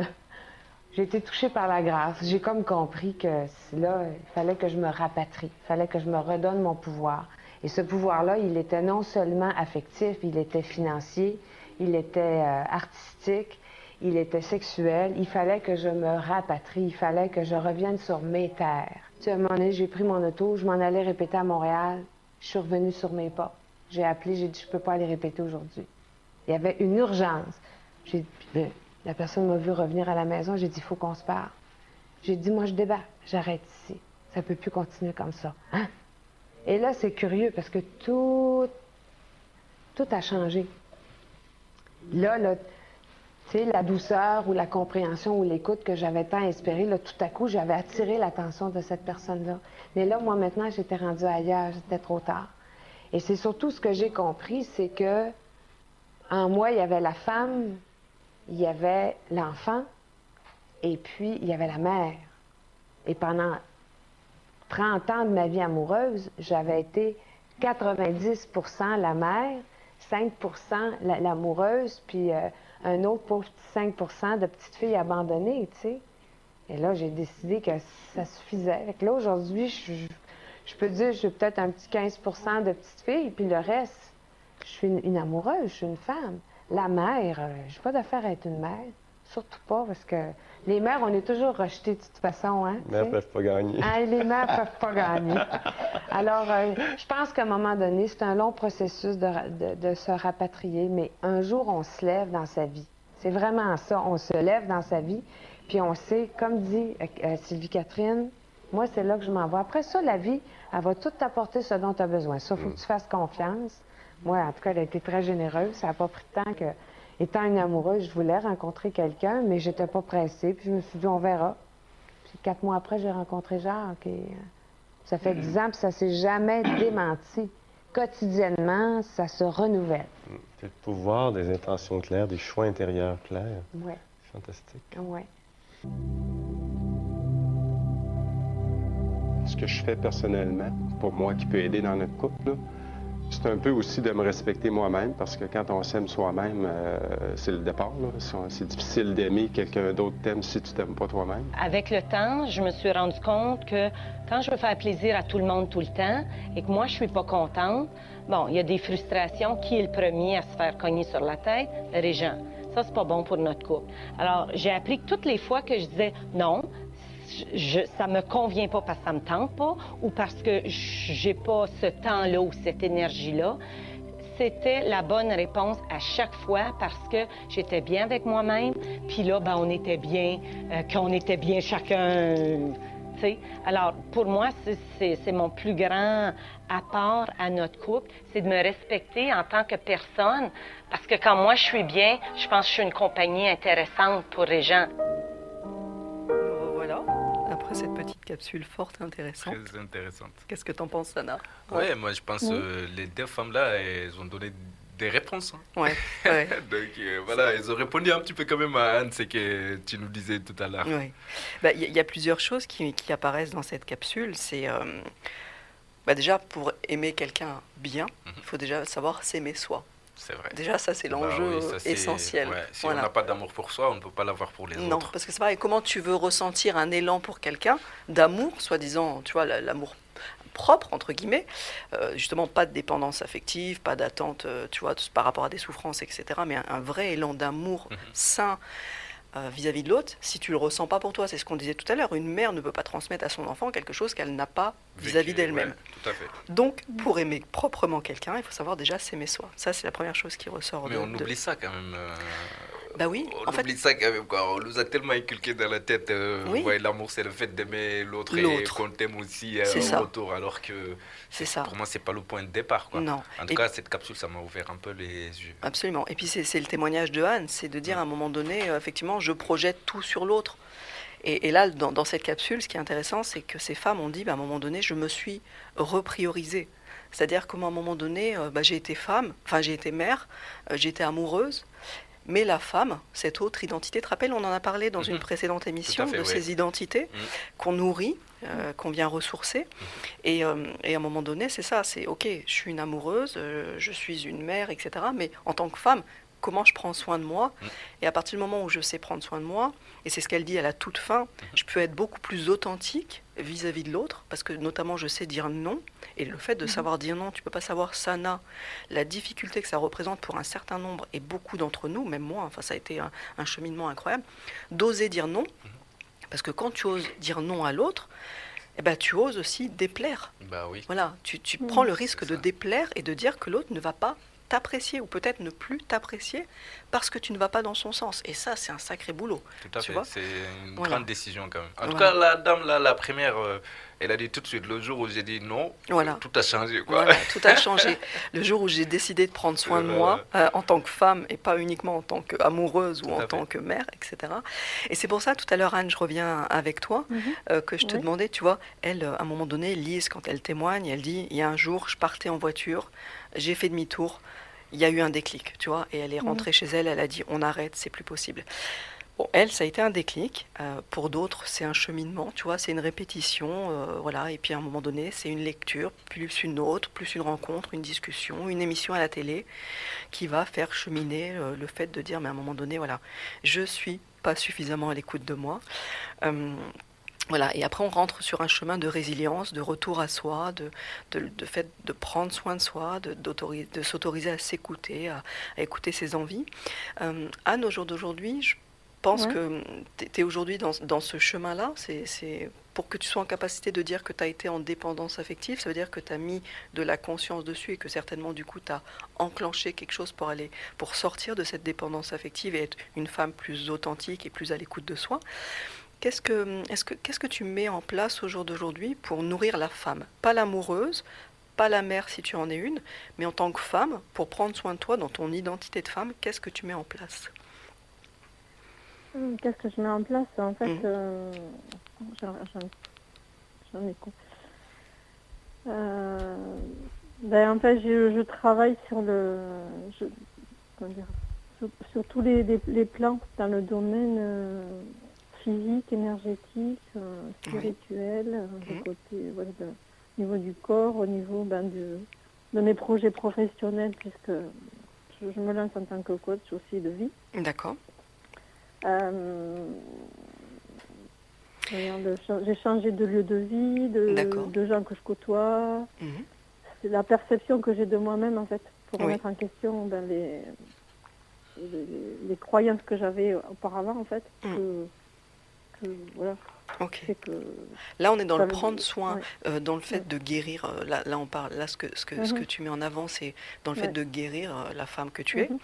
j'ai été touchée par la grâce. J'ai comme compris que là, il fallait que je me rapatrie, il fallait que je me redonne mon pouvoir. Et ce pouvoir-là, il était non seulement affectif, il était financier, il était euh, artistique, il était sexuel. Il fallait que je me rapatrie, il fallait que je revienne sur mes terres. Tu sais, à un moment donné, j'ai pris mon auto, je m'en allais répéter à Montréal. Je suis revenue sur mes pas. J'ai appelé, j'ai dit, je peux pas aller répéter aujourd'hui. Il y avait une urgence. J'ai puis, la personne m'a vu revenir à la maison. J'ai dit, il faut qu'on se parle. J'ai dit, moi, je débarque. J'arrête ici. Ça peut plus continuer comme ça. Hein? Et là, c'est curieux parce que tout, tout a changé. Là, la douceur ou la compréhension ou l'écoute que j'avais tant espéré, là, tout à coup, j'avais attiré l'attention de cette personne-là. Mais là, moi, maintenant, j'étais rendue ailleurs. C'était trop tard. Et c'est surtout ce que j'ai compris, c'est que en moi, il y avait la femme, il y avait l'enfant, et puis il y avait la mère. Et pendant 30 ans de ma vie amoureuse, j'avais été 90% la mère, 5 la- l'amoureuse, puis euh, un autre pauvre petit 5% de petites filles abandonnées, tu sais. Et là, j'ai décidé que ça suffisait. Fait que là, aujourd'hui, je, peux dire, j'ai peut-être un petit 15% de petites filles, puis le reste, je suis une amoureuse, je suis une femme. La mère, euh, je n'ai pas d'affaire à être une mère. Surtout pas, parce que les mères, on est toujours rejetées de toute façon, hein? Ne sais. peuvent pas gagner. Ah, les mères ne peuvent pas gagner. Alors, euh, je pense qu'à un moment donné, c'est un long processus de, ra- de- de se rapatrier, mais un jour, on se lève dans sa vie. C'est vraiment ça. On se lève dans sa vie, puis on sait, comme dit euh, Sylvie Catherine, moi, c'est là que je m'en vais. Après ça, la vie, elle va tout t'apporter ce dont tu as besoin. Ça, il faut que tu fasses confiance. Moi, en tout cas, elle a été très généreuse. Ça n'a pas pris de temps que, étant une amoureuse, je voulais rencontrer quelqu'un, mais j'étais pas pressée. Puis je me suis dit, on verra. Puis quatre mois après, j'ai rencontré Jacques. Et, euh, ça fait dix ans, puis ça s'est jamais démenti. Quotidiennement, ça se renouvelle. C'est le pouvoir des intentions claires, des choix intérieurs clairs. Ouais. Fantastique. Ouais. Ce que je fais personnellement, pour moi, qui peut aider dans notre couple, là, c'est un peu aussi de me respecter moi-même, parce que quand on s'aime soi-même, euh, c'est le départ. C'est difficile d'aimer quelqu'un d'autre t'aime si tu t'aimes pas toi-même. Avec le temps, je me suis rendu compte que quand je veux faire plaisir à tout le monde tout le temps et que moi, je suis pas contente, bon, il y a des frustrations. Qui est le premier à se faire cogner sur la tête? Régent. Ça, c'est pas bon pour notre couple. Alors, j'ai appris que toutes les fois que je disais non, je, ça me convient pas parce que ça me tente pas ou parce que j'ai pas ce temps-là ou cette énergie-là, c'était la bonne réponse à chaque fois parce que j'étais bien avec moi-même, puis là, ben, on était bien, euh, qu'on était bien chacun. Alors, pour moi, c'est mon plus grand apport à notre couple, c'est de me respecter en tant que personne, parce que quand moi je suis bien, je pense que je suis une compagnie intéressante pour les gens. Après cette petite capsule forte et intéressante. Très intéressante. Qu'est-ce que t'en penses, Sana Ouais, moi je pense Oui. euh, les deux femmes-là, elles ont donné des réponses. hein. Ouais, ouais. Donc euh, voilà, elles ont répondu un petit peu quand même à Anne, ce que tu nous disais tout à l'heure. Oui. Bah, Il y, a- il y a plusieurs choses qui, qui apparaissent dans cette capsule. C'est euh, bah, déjà pour aimer quelqu'un bien, il faut déjà savoir s'aimer soi. C'est vrai. Déjà, ça c'est Bah l'enjeu oui, essentiel. ouais, si Voilà. on n'a pas d'amour pour soi, on ne peut pas l'avoir pour les Non, autres. parce que c'est pareil, comment tu veux ressentir un élan pour quelqu'un d'amour, soi-disant, tu vois, la- l'amour propre, entre guillemets, euh, justement pas de dépendance affective, pas d'attente, euh, tu vois, par rapport à des souffrances, etc., mais un, un vrai élan d'amour Mhm. sain euh, vis-à-vis de l'autre, si tu le ressens pas pour toi, c'est ce qu'on disait tout à l'heure, une mère ne peut pas transmettre à son enfant quelque chose qu'elle n'a pas vis-à-vis d'elle-même. ouais. Donc, pour aimer proprement quelqu'un, il faut savoir déjà s'aimer soi. Ça, c'est la première chose qui ressort Mais de... on de- oublie ça quand même. euh, Bah oui, On en fait, oublie ça quand même, quoi. On nous a tellement inculqué dans la tête. euh, Oui. ouais, l'amour, c'est le fait d'aimer l'autre et qu'on t'aime aussi euh, ça. au retour. Alors que c'est ça. pour moi, c'est pas le point de départ, quoi. Non. En tout Et- cas, cette capsule, ça m'a ouvert un peu les yeux. Absolument. Et puis c'est le témoignage de Anne, c'est de dire à un moment donné, euh, effectivement, je projette tout sur l'autre. Et, et là, dans, dans cette capsule, ce qui est intéressant, c'est que ces femmes ont dit, bah, à un moment donné, je me suis repriorisée. C'est-à-dire qu'à un moment donné, euh, bah, j'ai été femme, enfin j'ai été mère, euh, j'ai été amoureuse, mais la femme, cette autre identité, te rappelles, on en a parlé dans une Mhm. précédente émission, fait, de oui. ces identités Mhm. qu'on nourrit, euh, qu'on vient ressourcer. Et, euh, et à un moment donné, c'est ça, c'est ok, je suis une amoureuse, euh, je suis une mère, etc. Mais en tant que femme, comment je prends soin de moi Mm. Et à partir du moment où je sais prendre soin de moi, et c'est ce qu'elle dit à la toute fin, je peux être beaucoup plus authentique vis-à-vis de l'autre, parce que notamment je sais dire non. Et le fait de savoir dire non, tu peux pas savoir sana, la difficulté que ça représente pour un certain nombre et beaucoup d'entre nous, même moi, enfin ça a été un, un cheminement incroyable, d'oser dire non, parce que quand tu oses dire non à l'autre, eh ben, tu oses aussi déplaire. Bah oui. Voilà, tu, tu Mm. prends le risque de déplaire et de dire que l'autre ne va pas t'apprécier ou peut-être ne plus t'apprécier parce que tu ne vas pas dans son sens. Et ça, c'est un sacré boulot. Tout à Tu fait. vois C'est une Voilà. grande décision quand même. En tout cas, la dame, là, la première, euh, elle a dit tout de suite, le jour où j'ai dit non, Voilà. tout a changé. Quoi. Voilà, tout a changé. Le jour où j'ai décidé de prendre soin de moi euh, en tant que femme et pas uniquement en tant qu'amoureuse ou Tout en fait. tant que mère, etc. Et c'est pour ça, tout à l'heure, Anne, je reviens avec toi, Mhm. euh, que je te Oui. demandais, tu vois, elle, euh, à un moment donné, Lise, quand elle témoigne, elle dit, il y a un jour, je partais en voiture, j'ai fait demi-tour, il y a eu un déclic, tu vois, et elle est Mhm. rentrée chez elle, elle a dit, on arrête, c'est plus possible. Bon, elle, ça a été un déclic. Euh, pour d'autres, c'est un cheminement, tu vois, c'est une répétition, euh, voilà. Et puis à un moment donné, c'est une lecture, plus une autre, plus une rencontre, une discussion, une émission à la télé, qui va faire cheminer euh, le fait de dire, mais à un moment donné, voilà, je suis pas suffisamment à l'écoute de moi. Voilà, et après on rentre sur un chemin de résilience, de retour à soi, de, de, de fait de prendre soin de soi, de, de s'autoriser à s'écouter, à, à écouter ses envies. Euh, Anne, au jour d'aujourd'hui, je pense Ouais. que tu es aujourd'hui dans, dans ce chemin-là. C'est, c'est pour que tu sois en capacité de dire que tu as été en dépendance affective, ça veut dire que tu as mis de la conscience dessus et que certainement du coup tu as enclenché quelque chose pour aller pour sortir de cette dépendance affective et être une femme plus authentique et plus à l'écoute de soi. Qu'est-ce que, est-ce que, qu'est-ce que tu mets en place au jour d'aujourd'hui pour nourrir la femme? Pas l'amoureuse, pas la mère si tu en es une, mais en tant que femme, pour prendre soin de toi dans ton identité de femme, qu'est-ce que tu mets en place? Hum, Qu'est-ce que je mets en place? En fait, Mhm. euh, j'en ai quoi Euh, Ben, en fait, je, je travaille sur le. je- comment dire, sur, sur tous les, les, les plans dans le domaine euh, physique, énergétique, euh, spirituel, euh, côté, voilà, de- au niveau du corps, au niveau ben, de, de mes projets professionnels, puisque je, je me lance en tant que coach aussi de vie. D'accord. Euh, J'ai changé de lieu de vie, de, gens que je côtoie. Mhm. C'est la perception que j'ai de moi-même, en fait, pour Oui. remettre en question ben, les, les, les croyances que j'avais auparavant, en fait. Mhm. Que, que, voilà, Ok. que... Là, on est dans le prendre dire- soin, ouais. euh, dans le fait Ouais. de guérir. euh, Là, là, on parle. Là, ce que, ce que, ce que Mhm. tu mets en avant, c'est dans le fait de guérir euh, la femme que tu es. Mhm.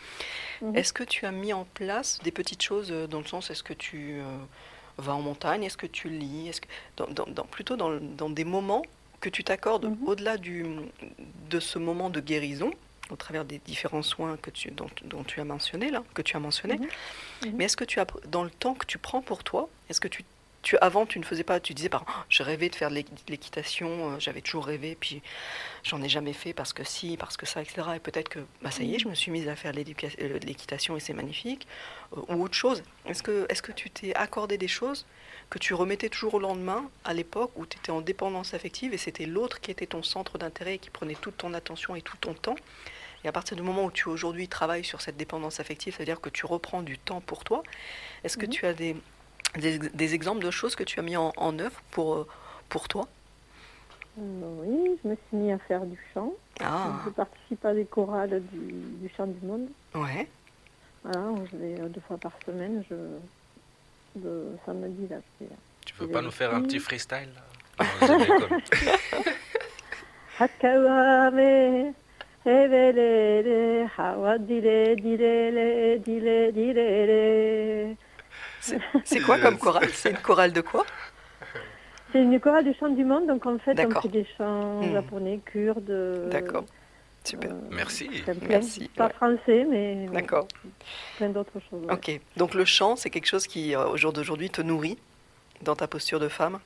Mhm. Est-ce que tu as mis en place des petites choses dans le sens, est-ce que tu vas en montagne, est-ce que tu lis, est-ce que dans, dans- dans- plutôt dans, dans des moments que tu t'accordes au-delà du de ce moment de guérison, au travers des différents soins que tu dont, dont tu as mentionné là, que tu as mentionné. Mhm. Mhm. Mais est-ce que tu as dans le temps que tu prends pour toi, est-ce que tu tu, avant, tu ne faisais pas, tu disais, par exemple, je rêvais de faire de l'équitation, euh, j'avais toujours rêvé, puis j'en ai jamais fait parce que si, parce que ça, etc. Et peut-être que, bah, ça y est, je me suis mise à faire de euh, l'équitation et c'est magnifique, euh, ou autre chose. Est-ce que, est que tu t'es accordé des choses que tu remettais toujours au lendemain, à l'époque où tu étais en dépendance affective et c'était l'autre qui était ton centre d'intérêt et qui prenait toute ton attention et tout ton temps? Et à partir du moment où tu aujourd'hui travailles sur cette dépendance affective, c'est-à-dire que tu reprends du temps pour toi, est-ce que Mhm. tu as des, des, des exemples de choses que tu as mis en, en œuvre pour, euh, pour toi Euh, oui, je me suis mis à faire du chant. Ah, Je participe à des chorales du, du chant du monde. ouais. Voilà, je vais euh, deux fois par semaine, je, le samedi, là, Tu veux Et pas nous faire un petit freestyle. Hakawame, hawa dile, dile. C'est quoi comme chorale? C'est une chorale de quoi? C'est une chorale du chant du monde, donc en fait, on D'accord. fait des chants Hmm. japonais, kurdes. euh, D'accord. Super. euh, Merci. Merci, Pas ouais. français, mais D'accord. plein d'autres choses. ouais. Ok. Donc le chant, c'est quelque chose qui, euh, au jour d'aujourd'hui, te nourrit dans ta posture de femme?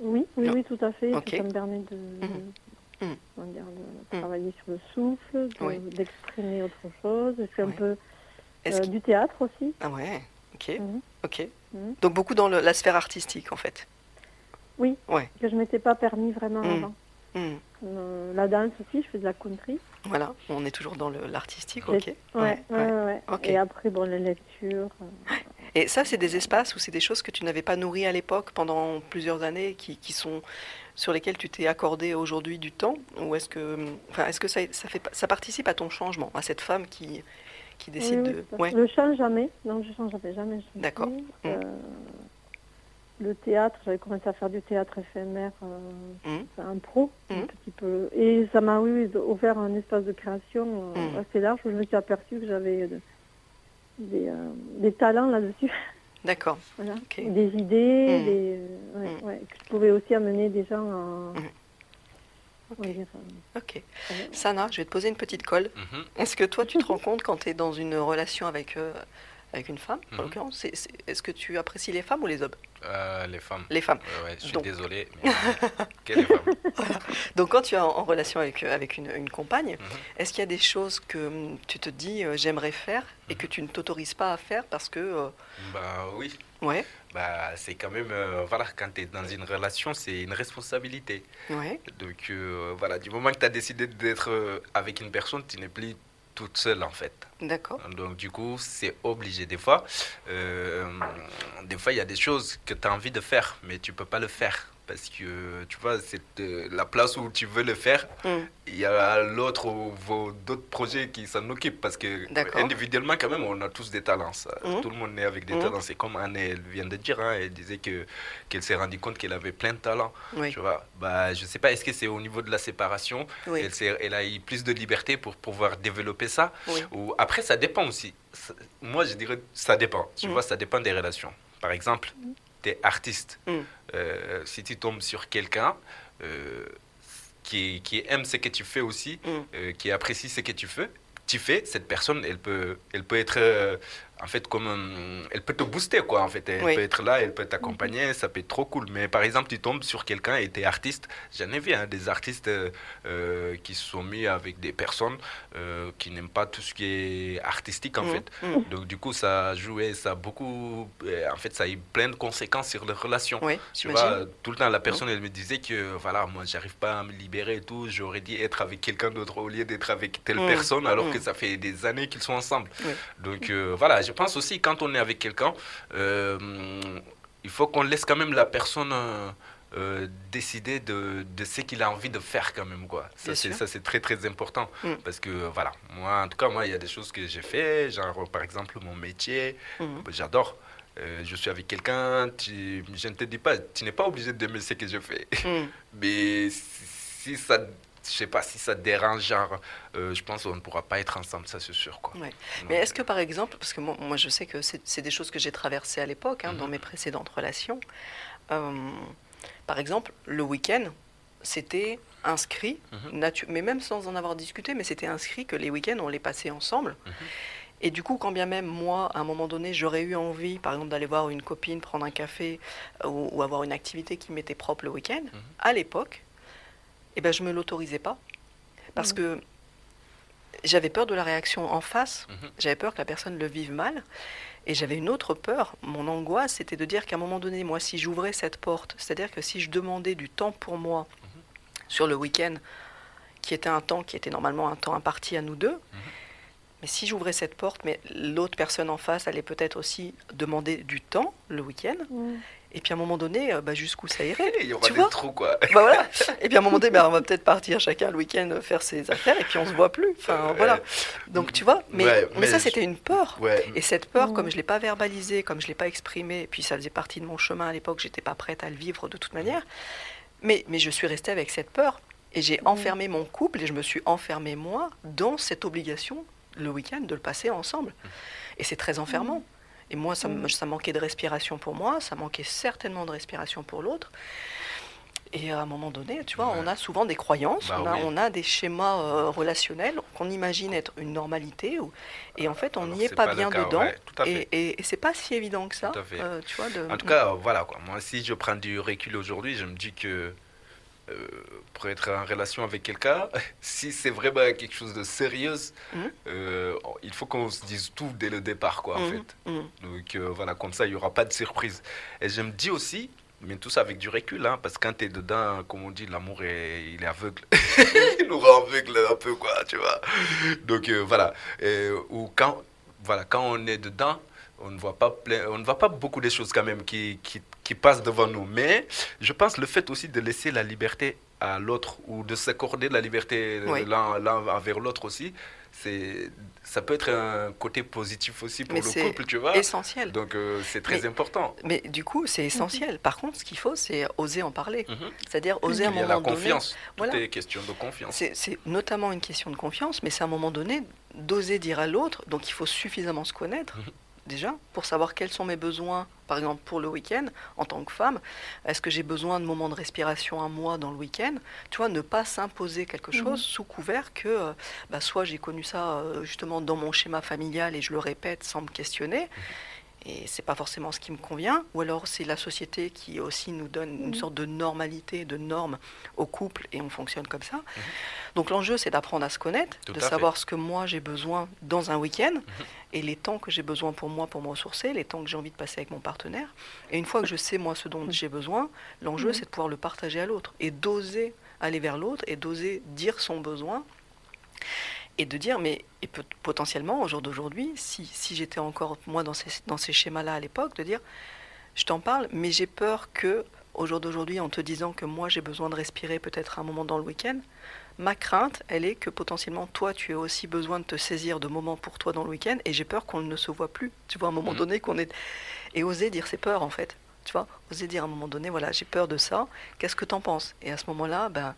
Oui, oui, Non. oui, tout à fait. Ça me permet de. Mhm. comment dire, de Mhm. travailler sur le souffle, de- Oui. d'exprimer autre chose. Je fais un Oui. peu euh, qu'il- du théâtre aussi. Ah ouais, ok. Mhm. Ok. Mhm. Donc beaucoup dans le- la sphère artistique, en fait. Oui, Ouais. que je m'étais pas permis vraiment Mhm. avant. Euh, la danse aussi, je fais de la country. Voilà, on est toujours dans l'artistique, ok. Ouais, ouais, ouais. Ok. Et après, bon, les lectures. euh, Et ça, c'est des espaces ou c'est des choses que tu n'avais pas nourries à l'époque pendant plusieurs années, qui, qui sont sur lesquelles tu t'es accordé aujourd'hui du temps, ou est-ce que, enfin, est-ce que ça, ça fait, ça participe à ton changement, à cette femme qui, qui décide oui, oui, de, ouais, Le chant, jamais. Non, je chante jamais, jamais. D'accord. Euh, le théâtre, j'avais commencé à faire du théâtre éphémère, euh, enfin, un pro, un Mhm. petit peu. Et ça m'a, oui, offert un espace de création euh, assez large où je me suis aperçue que j'avais de- des, euh, des talents là-dessus. d'accord, voilà. Des idées, des, ouais, ouais, que je pouvais aussi amener des gens à. Euh, ok. euh, Sana, je vais te poser une petite colle. Mhm. Est-ce que toi, tu te rends compte quand tu es dans une relation avec, euh, avec une femme, en Mhm. l'occurrence, est-ce que tu apprécies les femmes ou les hommes? Euh, les femmes. Les femmes. Ouais, je suis Donc- désolé. Mais... Quelle femme Donc quand tu es en, en relation avec, avec une, une compagne, Mhm. est-ce qu'il y a des choses que hum, tu te dis euh, j'aimerais faire et que tu ne t'autorises pas à faire parce que... euh, Bah oui. ouais, Bah, c'est quand même, euh, voilà, quand tu es dans une relation, c'est une responsabilité. ouais, Donc euh, voilà, du moment que tu as décidé d'être euh, avec une personne, tu n'es plus toute seule en fait. d'accord. Donc du coup, c'est obligé. Des fois, euh, des fois, il y a des choses que tu as envie de faire, mais tu peux pas le faire. Parce que, tu vois, c'est euh, la place où tu veux le faire, Hum, il y a l'autre d'autres projets qui s'en occupent. Parce que individuellement, quand même, on a tous des talents. Mhm. Tout le monde est avec des Mhm. talents. C'est comme Anne, elle vient de dire, hein, elle disait que qu'elle s'est rendue compte qu'elle avait plein de talents. oui, Tu vois, bah, je sais pas, est-ce que c'est au niveau de la séparation? Oui, elle, a eu plus de liberté pour pouvoir développer ça? Oui, ou après, ça dépend aussi. Ça- Moi, je dirais, ça dépend. Tu Mm. vois, ça dépend des relations. Par exemple, tu es artiste. Mm. Euh, si tu tombes sur quelqu'un euh, qui, qui aime ce que tu fais aussi, Mm. euh, qui apprécie ce que tu fais, tu fais, cette personne, elle peut, elle peut être, en fait, comme euh, elle peut te booster, quoi, en fait. Elle Oui. peut être là, elle peut t'accompagner, ça peut être trop cool. Mais par exemple, tu tombes sur quelqu'un et tu es artiste. J'en ai vu hein, des artistes euh, euh, qui se sont mis avec des personnes euh, qui n'aiment pas tout ce qui est artistique, en Mhm. fait. Mhm. Donc, du coup, ça a joué, ça a beaucoup. en fait, ça a eu plein de conséquences sur les relations. Oui, Tu vois, tout le temps, la personne, elle me disait que, voilà, moi, j'arrive pas à me libérer et tout. J'aurais dû être avec quelqu'un d'autre au lieu d'être avec telle Mm, personne, alors mm. que ça fait des années qu'ils sont ensemble. Donc, voilà, je pense aussi, quand on est avec quelqu'un, euh, il faut qu'on laisse quand même la personne euh, décider de, de ce qu'il a envie de faire, quand même, quoi. Ça, c'est, sûr. ça, c'est très, très important. Mm. Parce que, voilà, moi, en tout cas, moi, il y a des choses que j'ai fait, genre, par exemple, mon métier, Mhm. j'adore. Euh, je suis avec quelqu'un, je ne te dis pas, tu n'es pas obligé d'aimer ce que je fais. Mm. Mais si ça, je sais pas, si ça te dérange, genre, euh, je pense qu'on ne pourra pas être ensemble, ça c'est sûr. Quoi. Ouais. Mais est-ce que par exemple, parce que moi, moi, je sais que c'est des choses que j'ai traversées à l'époque, hein, Mhm. dans mes précédentes relations, euh, par exemple, le week-end, c'était inscrit, Mhm. mais même sans en avoir discuté, mais c'était inscrit que les week-ends, on les passait ensemble. Mhm. Et du coup, quand bien même moi, à un moment donné, j'aurais eu envie, par exemple, d'aller voir une copine, prendre un café euh, ou, ou avoir une activité qui m'était propre le week-end, Mhm. à l'époque, eh ben, je me l'autorisais pas. Parce Mhm. que j'avais peur de la réaction en face, Mhm. j'avais peur que la personne le vive mal. Et j'avais une autre peur, mon angoisse, c'était de dire qu'à un moment donné, moi, si j'ouvrais cette porte, c'est-à-dire que si je demandais du temps pour moi sur le week-end, qui était un temps qui était normalement un temps imparti à nous deux, mais si j'ouvrais cette porte, mais l'autre personne en face allait peut-être aussi demander du temps le week-end. Et puis à un moment donné, euh, bah, jusqu'où ça irait Il y aura Tu des vois trous, quoi. bah voilà. Et puis à un moment donné, bah, on va peut-être partir chacun le week-end faire ses affaires et puis on se voit plus. Enfin voilà. Donc tu vois, mais, Ouais, mais, mais ça je- c'était une peur. Ouais. Et cette peur, Mm. comme je l'ai pas verbalisée, comme je l'ai pas exprimée, et puis ça faisait partie de mon chemin à l'époque, j'étais pas prête à le vivre de toute manière. Mais, mais je suis restée avec cette peur et j'ai enfermé mon couple et je me suis enfermée moi dans cette obligation le week-end de le passer ensemble. Et c'est très enfermant. Et moi, ça, me- ça manquait de respiration pour moi, ça manquait certainement de respiration pour l'autre. Et à un moment donné, tu vois, Ouais. on a souvent des croyances, Bah on, a, oui. on a des schémas euh, relationnels qu'on imagine être une normalité, ou- et en fait, on n'y est pas, bien cas, dedans. ouais, tout à et fait. et, et c'est pas si évident que ça, Tout à fait. euh, tu vois. De, En tout cas, euh, voilà, quoi. Moi, si je prends du recul aujourd'hui, je me dis que euh, pour être en relation avec quelqu'un, si c'est vraiment quelque chose de sérieux, Mhm. euh, il faut qu'on se dise tout dès le départ, quoi, en Mhm, fait. mhm. Donc euh, voilà, comme ça, il n'y aura pas de surprise. Et je me dis aussi, mais tout ça avec du recul, hein, parce que quand tu es dedans, comme on dit, l'amour, est, il est aveugle. il nous rend aveugle un peu, quoi, tu vois. Donc voilà. Et, ou quand, voilà, quand on est dedans, on ne voit pas, plein- on ne voit pas beaucoup de choses quand même qui, qui, qui passent devant nous. Mais je pense le fait aussi de laisser la liberté à l'autre ou de s'accorder la liberté Oui. l'un envers l'autre aussi, c'est ça peut être un côté positif aussi pour Mais le couple, tu vois. essentiel. Donc euh, c'est très Mais- important. Mais du coup, c'est essentiel. Par contre, ce qu'il faut, c'est oser en parler. Mhm. C'est-à-dire oser à un Il y a moment la donné. confiance. Tout Voilà. est question de confiance. C'est c'est notamment une question de confiance, mais c'est à un moment donné d'oser dire à l'autre. Donc il faut suffisamment se connaître Mhm. Déjà pour savoir quels sont mes besoins, par exemple pour le week-end en tant que femme. Est-ce que j'ai besoin de moments de respiration un mois dans le week-end? Tu vois, ne pas s'imposer quelque Mhm. chose sous couvert que euh, bah, soit j'ai connu ça euh, justement dans mon schéma familial et je le répète sans me questionner. Et c'est pas forcément ce qui me convient, ou alors c'est la société qui aussi nous donne une Mhm. sorte de normalité, de normes au couple, et on fonctionne comme ça. Mhm. Donc l'enjeu, c'est d'apprendre à se connaître, Tout de savoir ce que moi j'ai besoin dans un week-end, et les temps que j'ai besoin pour moi, pour me ressourcer, les temps que j'ai envie de passer avec mon partenaire. Et une fois que je sais moi ce dont j'ai besoin, l'enjeu, Mhm. c'est de pouvoir le partager à l'autre, et d'oser aller vers l'autre, et d'oser dire son besoin, et de dire, mais et peut- potentiellement, au jour d'aujourd'hui, si, si j'étais encore, moi, dans ces, dans ces schémas-là à l'époque, de dire, je t'en parle, mais j'ai peur que, au jour d'aujourd'hui, en te disant que moi, j'ai besoin de respirer peut-être un moment dans le week-end, ma crainte, elle est que potentiellement, toi, tu as aussi besoin de te saisir de moments pour toi dans le week-end, et j'ai peur qu'on ne se voit plus. Tu vois, à un moment Mhm. donné, qu'on est... Et oser dire ses peurs, en fait. Tu vois, oser dire à un moment donné, voilà, j'ai peur de ça, qu'est-ce que t'en penses? Et à ce moment-là, ben,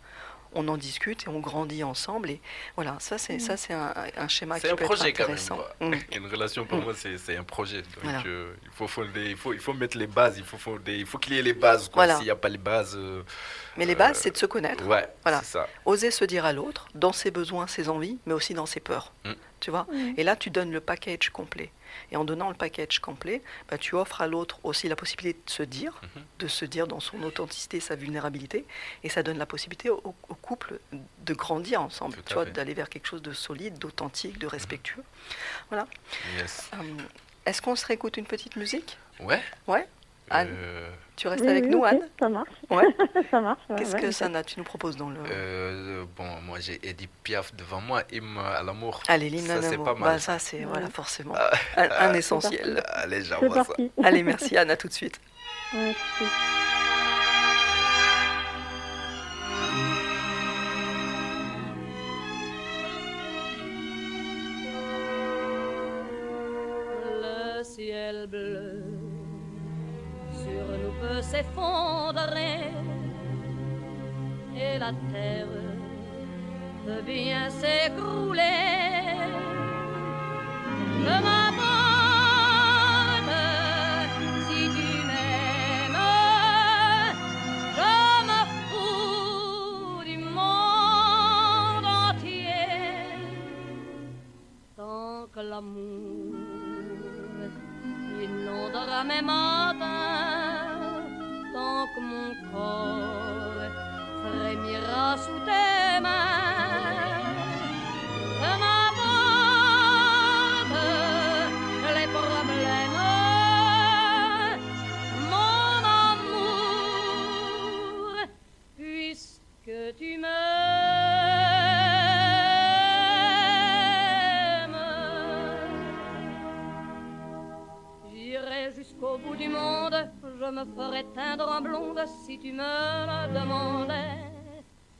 on en discute et on grandit ensemble. Et voilà, ça, c'est ça, c'est un, un schéma C'est qui un peut projet être quand même. intéressant. Mm. Une relation pour Mm. moi, c'est c'est un projet. Donc Voilà. euh, il, faut fonder, il, faut, il faut mettre les bases, il faut, fonder- il faut qu'il y ait les bases. quoi. Voilà. S'il n'y a pas les bases. euh, Mais les Euh, bases, c'est de se connaître. ouais, Voilà. c'est ça. Oser se dire à l'autre, dans ses besoins, ses envies, mais aussi dans ses peurs. Mm. Tu vois? Mm. Et là, tu donnes le package complet. Et en donnant le package complet, bah, tu offres à l'autre aussi la possibilité de se dire, mm-hmm. de se dire dans son authenticité, sa vulnérabilité, et ça donne la possibilité au, couple de grandir ensemble, tu vois, d'aller vers quelque chose de solide, d'authentique, de respectueux. Voilà. Euh, est-ce qu'on se réécoute une petite musique? Ouais. Ouais? Anne, euh, tu restes avec nous, Anne Ça marche. Ouais. ça marche. Qu'est-ce que Sana, tu nous proposes dans le. Euh, bon, moi j'ai Edith Piaf devant moi, hymne à l'amour. Allez, l'hymne à l'amour. Bah, ça, c'est voilà, forcément un, essentiel. Allez, j'envoie ça. Allez, merci Anne, à tout de suite. La terre peut bien s'écrouler. Je m'aborde si tu m'aimes, je me fous du monde entier tant que l'amour inondera mes matins tant que mon corps sous tes mains. Que m'aborde les problèmes, mon amour, puisque tu m'aimes. J'irai jusqu'au bout du monde je me ferais teindre en blonde si tu me le demandais.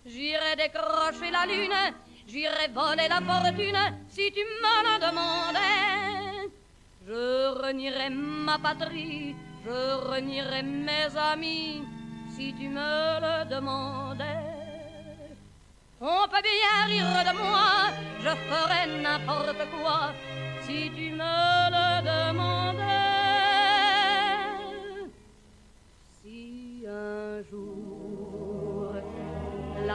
J'irais décrocher la lune, j'irais voler la fortune si tu me le demandais. Je renierais ma patrie, je renierais mes amis si tu me le demandais. On peut bien rire de moi, je ferais n'importe quoi si tu me le demandais. un jour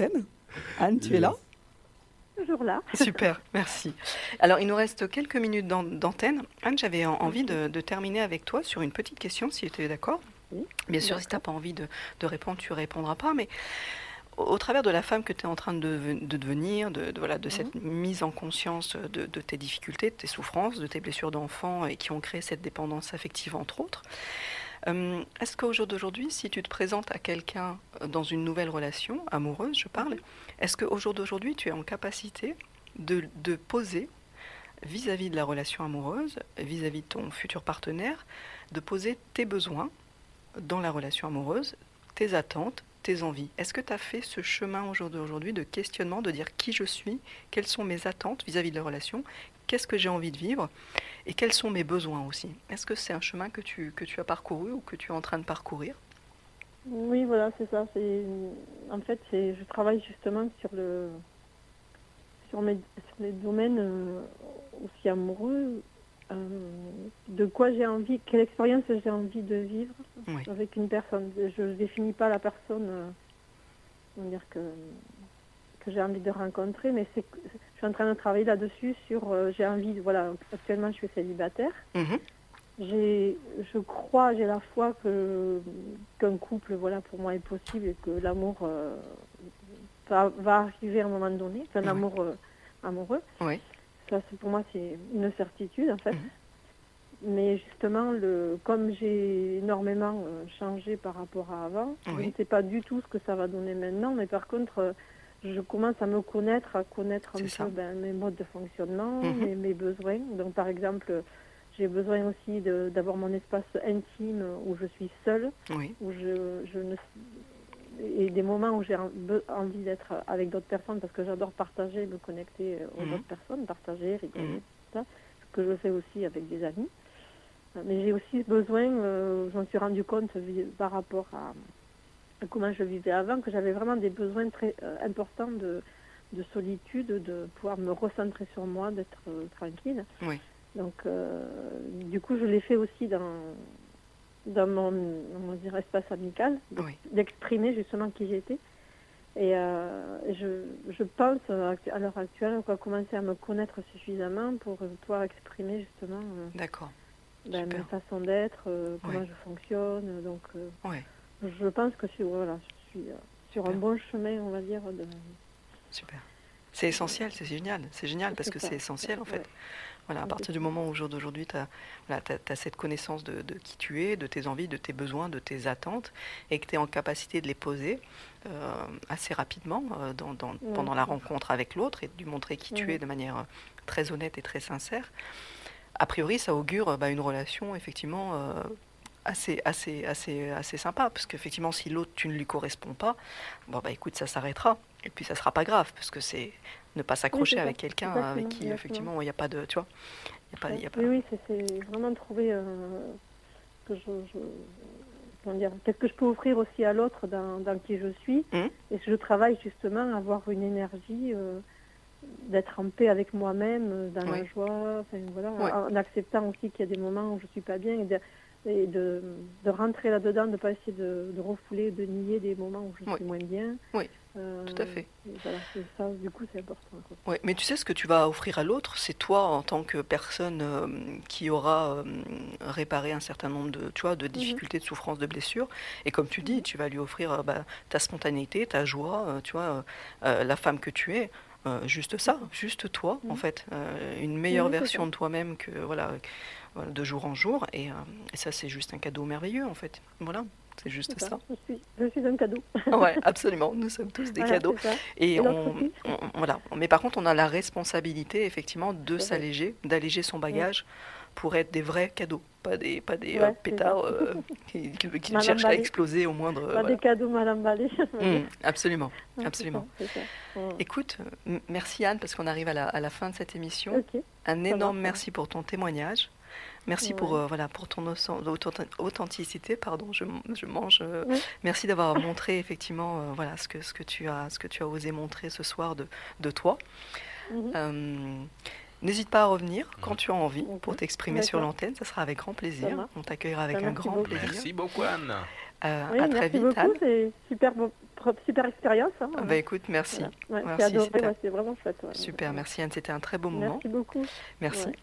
L'antenne. Anne, tu es là? Toujours là. Super, merci. Alors, il nous reste quelques minutes d'antenne. Anne, j'avais envie de, terminer avec toi sur une petite question, si tu es d'accord. Bien sûr, si tu n'as pas envie de, répondre, tu ne répondras pas. Mais au, travers de la femme que tu es en train de, devenir, de, voilà, de cette mhm. mise en conscience de, tes difficultés, de tes souffrances, de tes blessures d'enfant et qui ont créé cette dépendance affective, entre autres, est-ce qu'au jour d'aujourd'hui, si tu te présentes à quelqu'un dans une nouvelle relation, amoureuse, je parle, est-ce qu'au jour d'aujourd'hui, tu es en capacité de, poser vis-à-vis de la relation amoureuse, vis-à-vis de ton futur partenaire, de poser tes besoins dans la relation amoureuse, tes attentes, tes envies? Est-ce que tu as fait ce chemin au jour d'aujourd'hui de questionnement, de dire qui je suis, quelles sont mes attentes vis-à-vis de la relation, qu'est-ce que j'ai envie de vivre et quels sont mes besoins aussi. Est-ce que c'est un chemin que tu, que tu as parcouru ou que tu es en train de parcourir? Oui, voilà, c'est ça. C'est en fait, c'est je travaille justement sur le sur mes sur les domaines euh, aussi amoureux. euh, de quoi j'ai envie, quelle expérience j'ai envie de vivre Oui. avec une personne. Je ne définis pas la personne, euh, dire que que j'ai envie de rencontrer, mais c'est je suis en train de travailler là-dessus sur euh, j'ai envie, voilà, actuellement je suis célibataire. Mhm. J'ai, je crois, j'ai la foi que qu'un couple, voilà, pour moi est possible et que l'amour euh, va, va arriver à un moment donné, un amour euh, amoureux. Oui. Ça, c'est, pour moi, c'est une certitude en fait. Mais justement, le, comme j'ai énormément changé par rapport à avant, je ne sais pas du tout ce que ça va donner maintenant. Mais par contre, je commence à me connaître, à connaître un peu ben, mes modes de fonctionnement, Mhm. mes, mes besoins. Donc, par exemple, j'ai besoin aussi d'avoir mon espace intime où je suis seule, Oui. où je, je ne et des moments où j'ai envie d'être avec d'autres personnes parce que j'adore partager, me connecter euh, aux Mhm. autres personnes, partager, rigoler, Mhm. tout ça, ce que je fais aussi avec des amis. Mais j'ai aussi besoin, euh, j'en suis rendu compte par rapport à comment je vivais avant, que j'avais vraiment des besoins très euh, importants de, de solitude, de pouvoir me recentrer sur moi, d'être euh, tranquille. Oui. Donc, euh, du coup, je l'ai fait aussi dans, dans mon dire, espace amical, Oui. d'exprimer justement qui j'étais. Et je, je pense à l'heure actuelle qu'on va commencer à me connaître suffisamment pour pouvoir exprimer justement D'accord. ben, ma façon d'être, comment je fonctionne. Donc, Ouais. Je pense que je suis, voilà, je suis euh, sur un bon chemin, on va dire. De... Super. C'est essentiel, c'est génial. C'est génial parce C'est que c'est essentiel en fait. Ouais. Voilà, à partir du moment où au jour d'aujourd'hui, tu as, voilà, cette connaissance de, de qui tu es, de tes envies, de tes besoins, de tes attentes, et que tu es en capacité de les poser euh, assez rapidement euh, dans- dans- Ouais. pendant la rencontre avec l'autre et de lui montrer qui tu es de manière très honnête et très sincère, a priori, ça augure bah, une relation effectivement euh, assez, assez, assez, assez sympa. Parce qu'effectivement, si l'autre, tu ne lui corresponds pas, bon, bah écoute, ça s'arrêtera. Et puis ça sera pas grave, parce que c'est ne pas s'accrocher avec quelqu'un avec qui, exactement. effectivement, il n'y a pas de. Tu vois, y a pas, y a pas- Oui, oui, c'est- vraiment trouver euh, que je, qu'est-ce que je peux offrir aussi à l'autre dans, dans qui je suis. Mhm. Et je travaille justement à avoir une énergie, euh, d'être en paix avec moi-même, euh, dans la joie, enfin, voilà, Ouais. en acceptant aussi qu'il y a des moments où je suis pas bien et et de, de rentrer là-dedans, de pas essayer de, de refouler, de nier des moments où je Oui. suis moins bien. Oui, Euh, tout à fait. Voilà, ça, du coup, c'est important. quoi. Ouais, mais tu sais ce que tu vas offrir à l'autre, c'est toi en tant que personne euh, qui aura euh, réparé un certain nombre de, tu vois, de difficultés, de souffrances, de blessures. Et comme tu dis, tu vas lui offrir bah, ta spontanéité, ta joie, tu vois, la femme que tu es. Euh, juste ça, juste toi, en fait, euh, une meilleure Oui, c'est version de toi-même que voilà, de jour en jour, et, euh, et ça c'est juste un cadeau merveilleux en fait. Voilà, c'est juste ça. Je suis, je suis un cadeau. Ouais, absolument. Nous sommes tous des Voilà, cadeaux. Et, on, voilà. Mais par contre, on a la responsabilité, effectivement, de s'alléger, d'alléger son bagage pour être des vrais cadeaux, pas des, pas des Ouais, euh, pétards euh, qui, cherchent à exploser au moindre. Pas voilà. des cadeaux mal emballés. Mm, absolument, absolument. ça. Écoute, merci Anne, parce qu'on arrive à la, à la fin de cette émission. Un énorme merci pour ton témoignage. Merci pour, euh, voilà, pour ton authent- authent- authenticité. Pardon, je, je mange. euh, Ouais. Merci d'avoir montré effectivement euh, voilà, ce, que, ce, que tu as, ce que tu as osé montrer ce soir de, de toi. Euh, N'hésite pas à revenir quand tu as envie pour t'exprimer sur l'antenne. Ça sera avec grand plaisir. On t'accueillera avec un grand beaucoup. plaisir. Merci beaucoup, Anne. Euh, Oui, à très merci vite, beaucoup, Anne. c'est super, bon- super expérience. hein. Ah bah, écoute, merci. Voilà. Ouais, Merci, c'était- ouais, vraiment chouette. ouais. Super, merci Anne. C'était un très beau moment. Merci beaucoup. Merci. Ouais.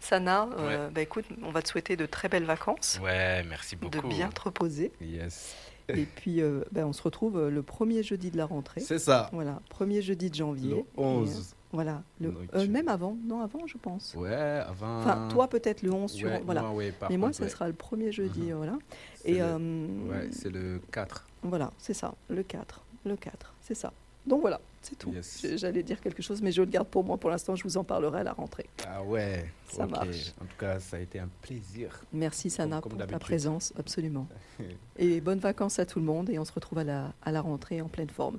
Sana, euh, bah, écoute, on va te souhaiter de très belles vacances. Ouais, merci beaucoup. De bien te reposer. Yes. Et puis, euh, ben, on se retrouve euh, le premier jeudi de la rentrée. C'est ça. Voilà, premier jeudi de janvier. Le Et, euh, 11. Voilà, le, euh, même avant, non avant, je pense. Ouais, avant. Enfin, toi peut-être le 11, tu Ouais, ren- voilà. moi, ouais, par Mais moi, contre, ouais. sera le premier jeudi, Mhm. voilà. C'est Et le- euh, Ouais, c'est le 4. voilà, c'est ça, le 4, le 4, c'est ça. Donc voilà, c'est tout. Yes. J'allais dire quelque chose, mais je le garde pour moi. Pour l'instant, je vous en parlerai à la rentrée. Ah ouais. Ça marche. En tout cas, ça a été un plaisir. Merci Sana comme pour ta présence, absolument. Et bonnes vacances à tout le monde et on se retrouve à la, à la rentrée en pleine forme.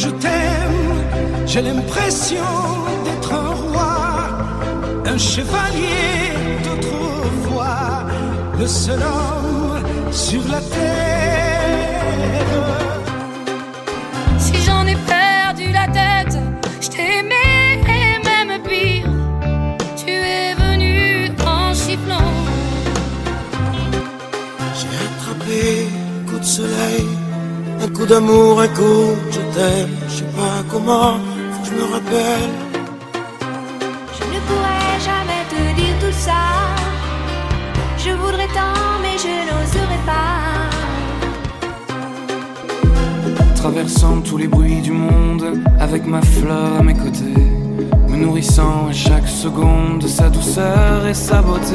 Je t'aime, j'ai l'impression d'être un roi, un chevalier autrefois le seul homme sur la terre. Si j'en ai perdu la tête, je t'aimais et même pire. Tu es venu en chifflant. J'ai attrapé un coup de soleil, un coup d'amour, un coup je t'aime. Je sais pas comment, faut que je me rappelle. Je ne pourrais jamais te dire tout ça. Je voudrais tant, mais je n'oserais pas. Traversant tous les bruits du monde, avec ma fleur à mes côtés, me nourrissant à chaque seconde de sa douceur et sa beauté.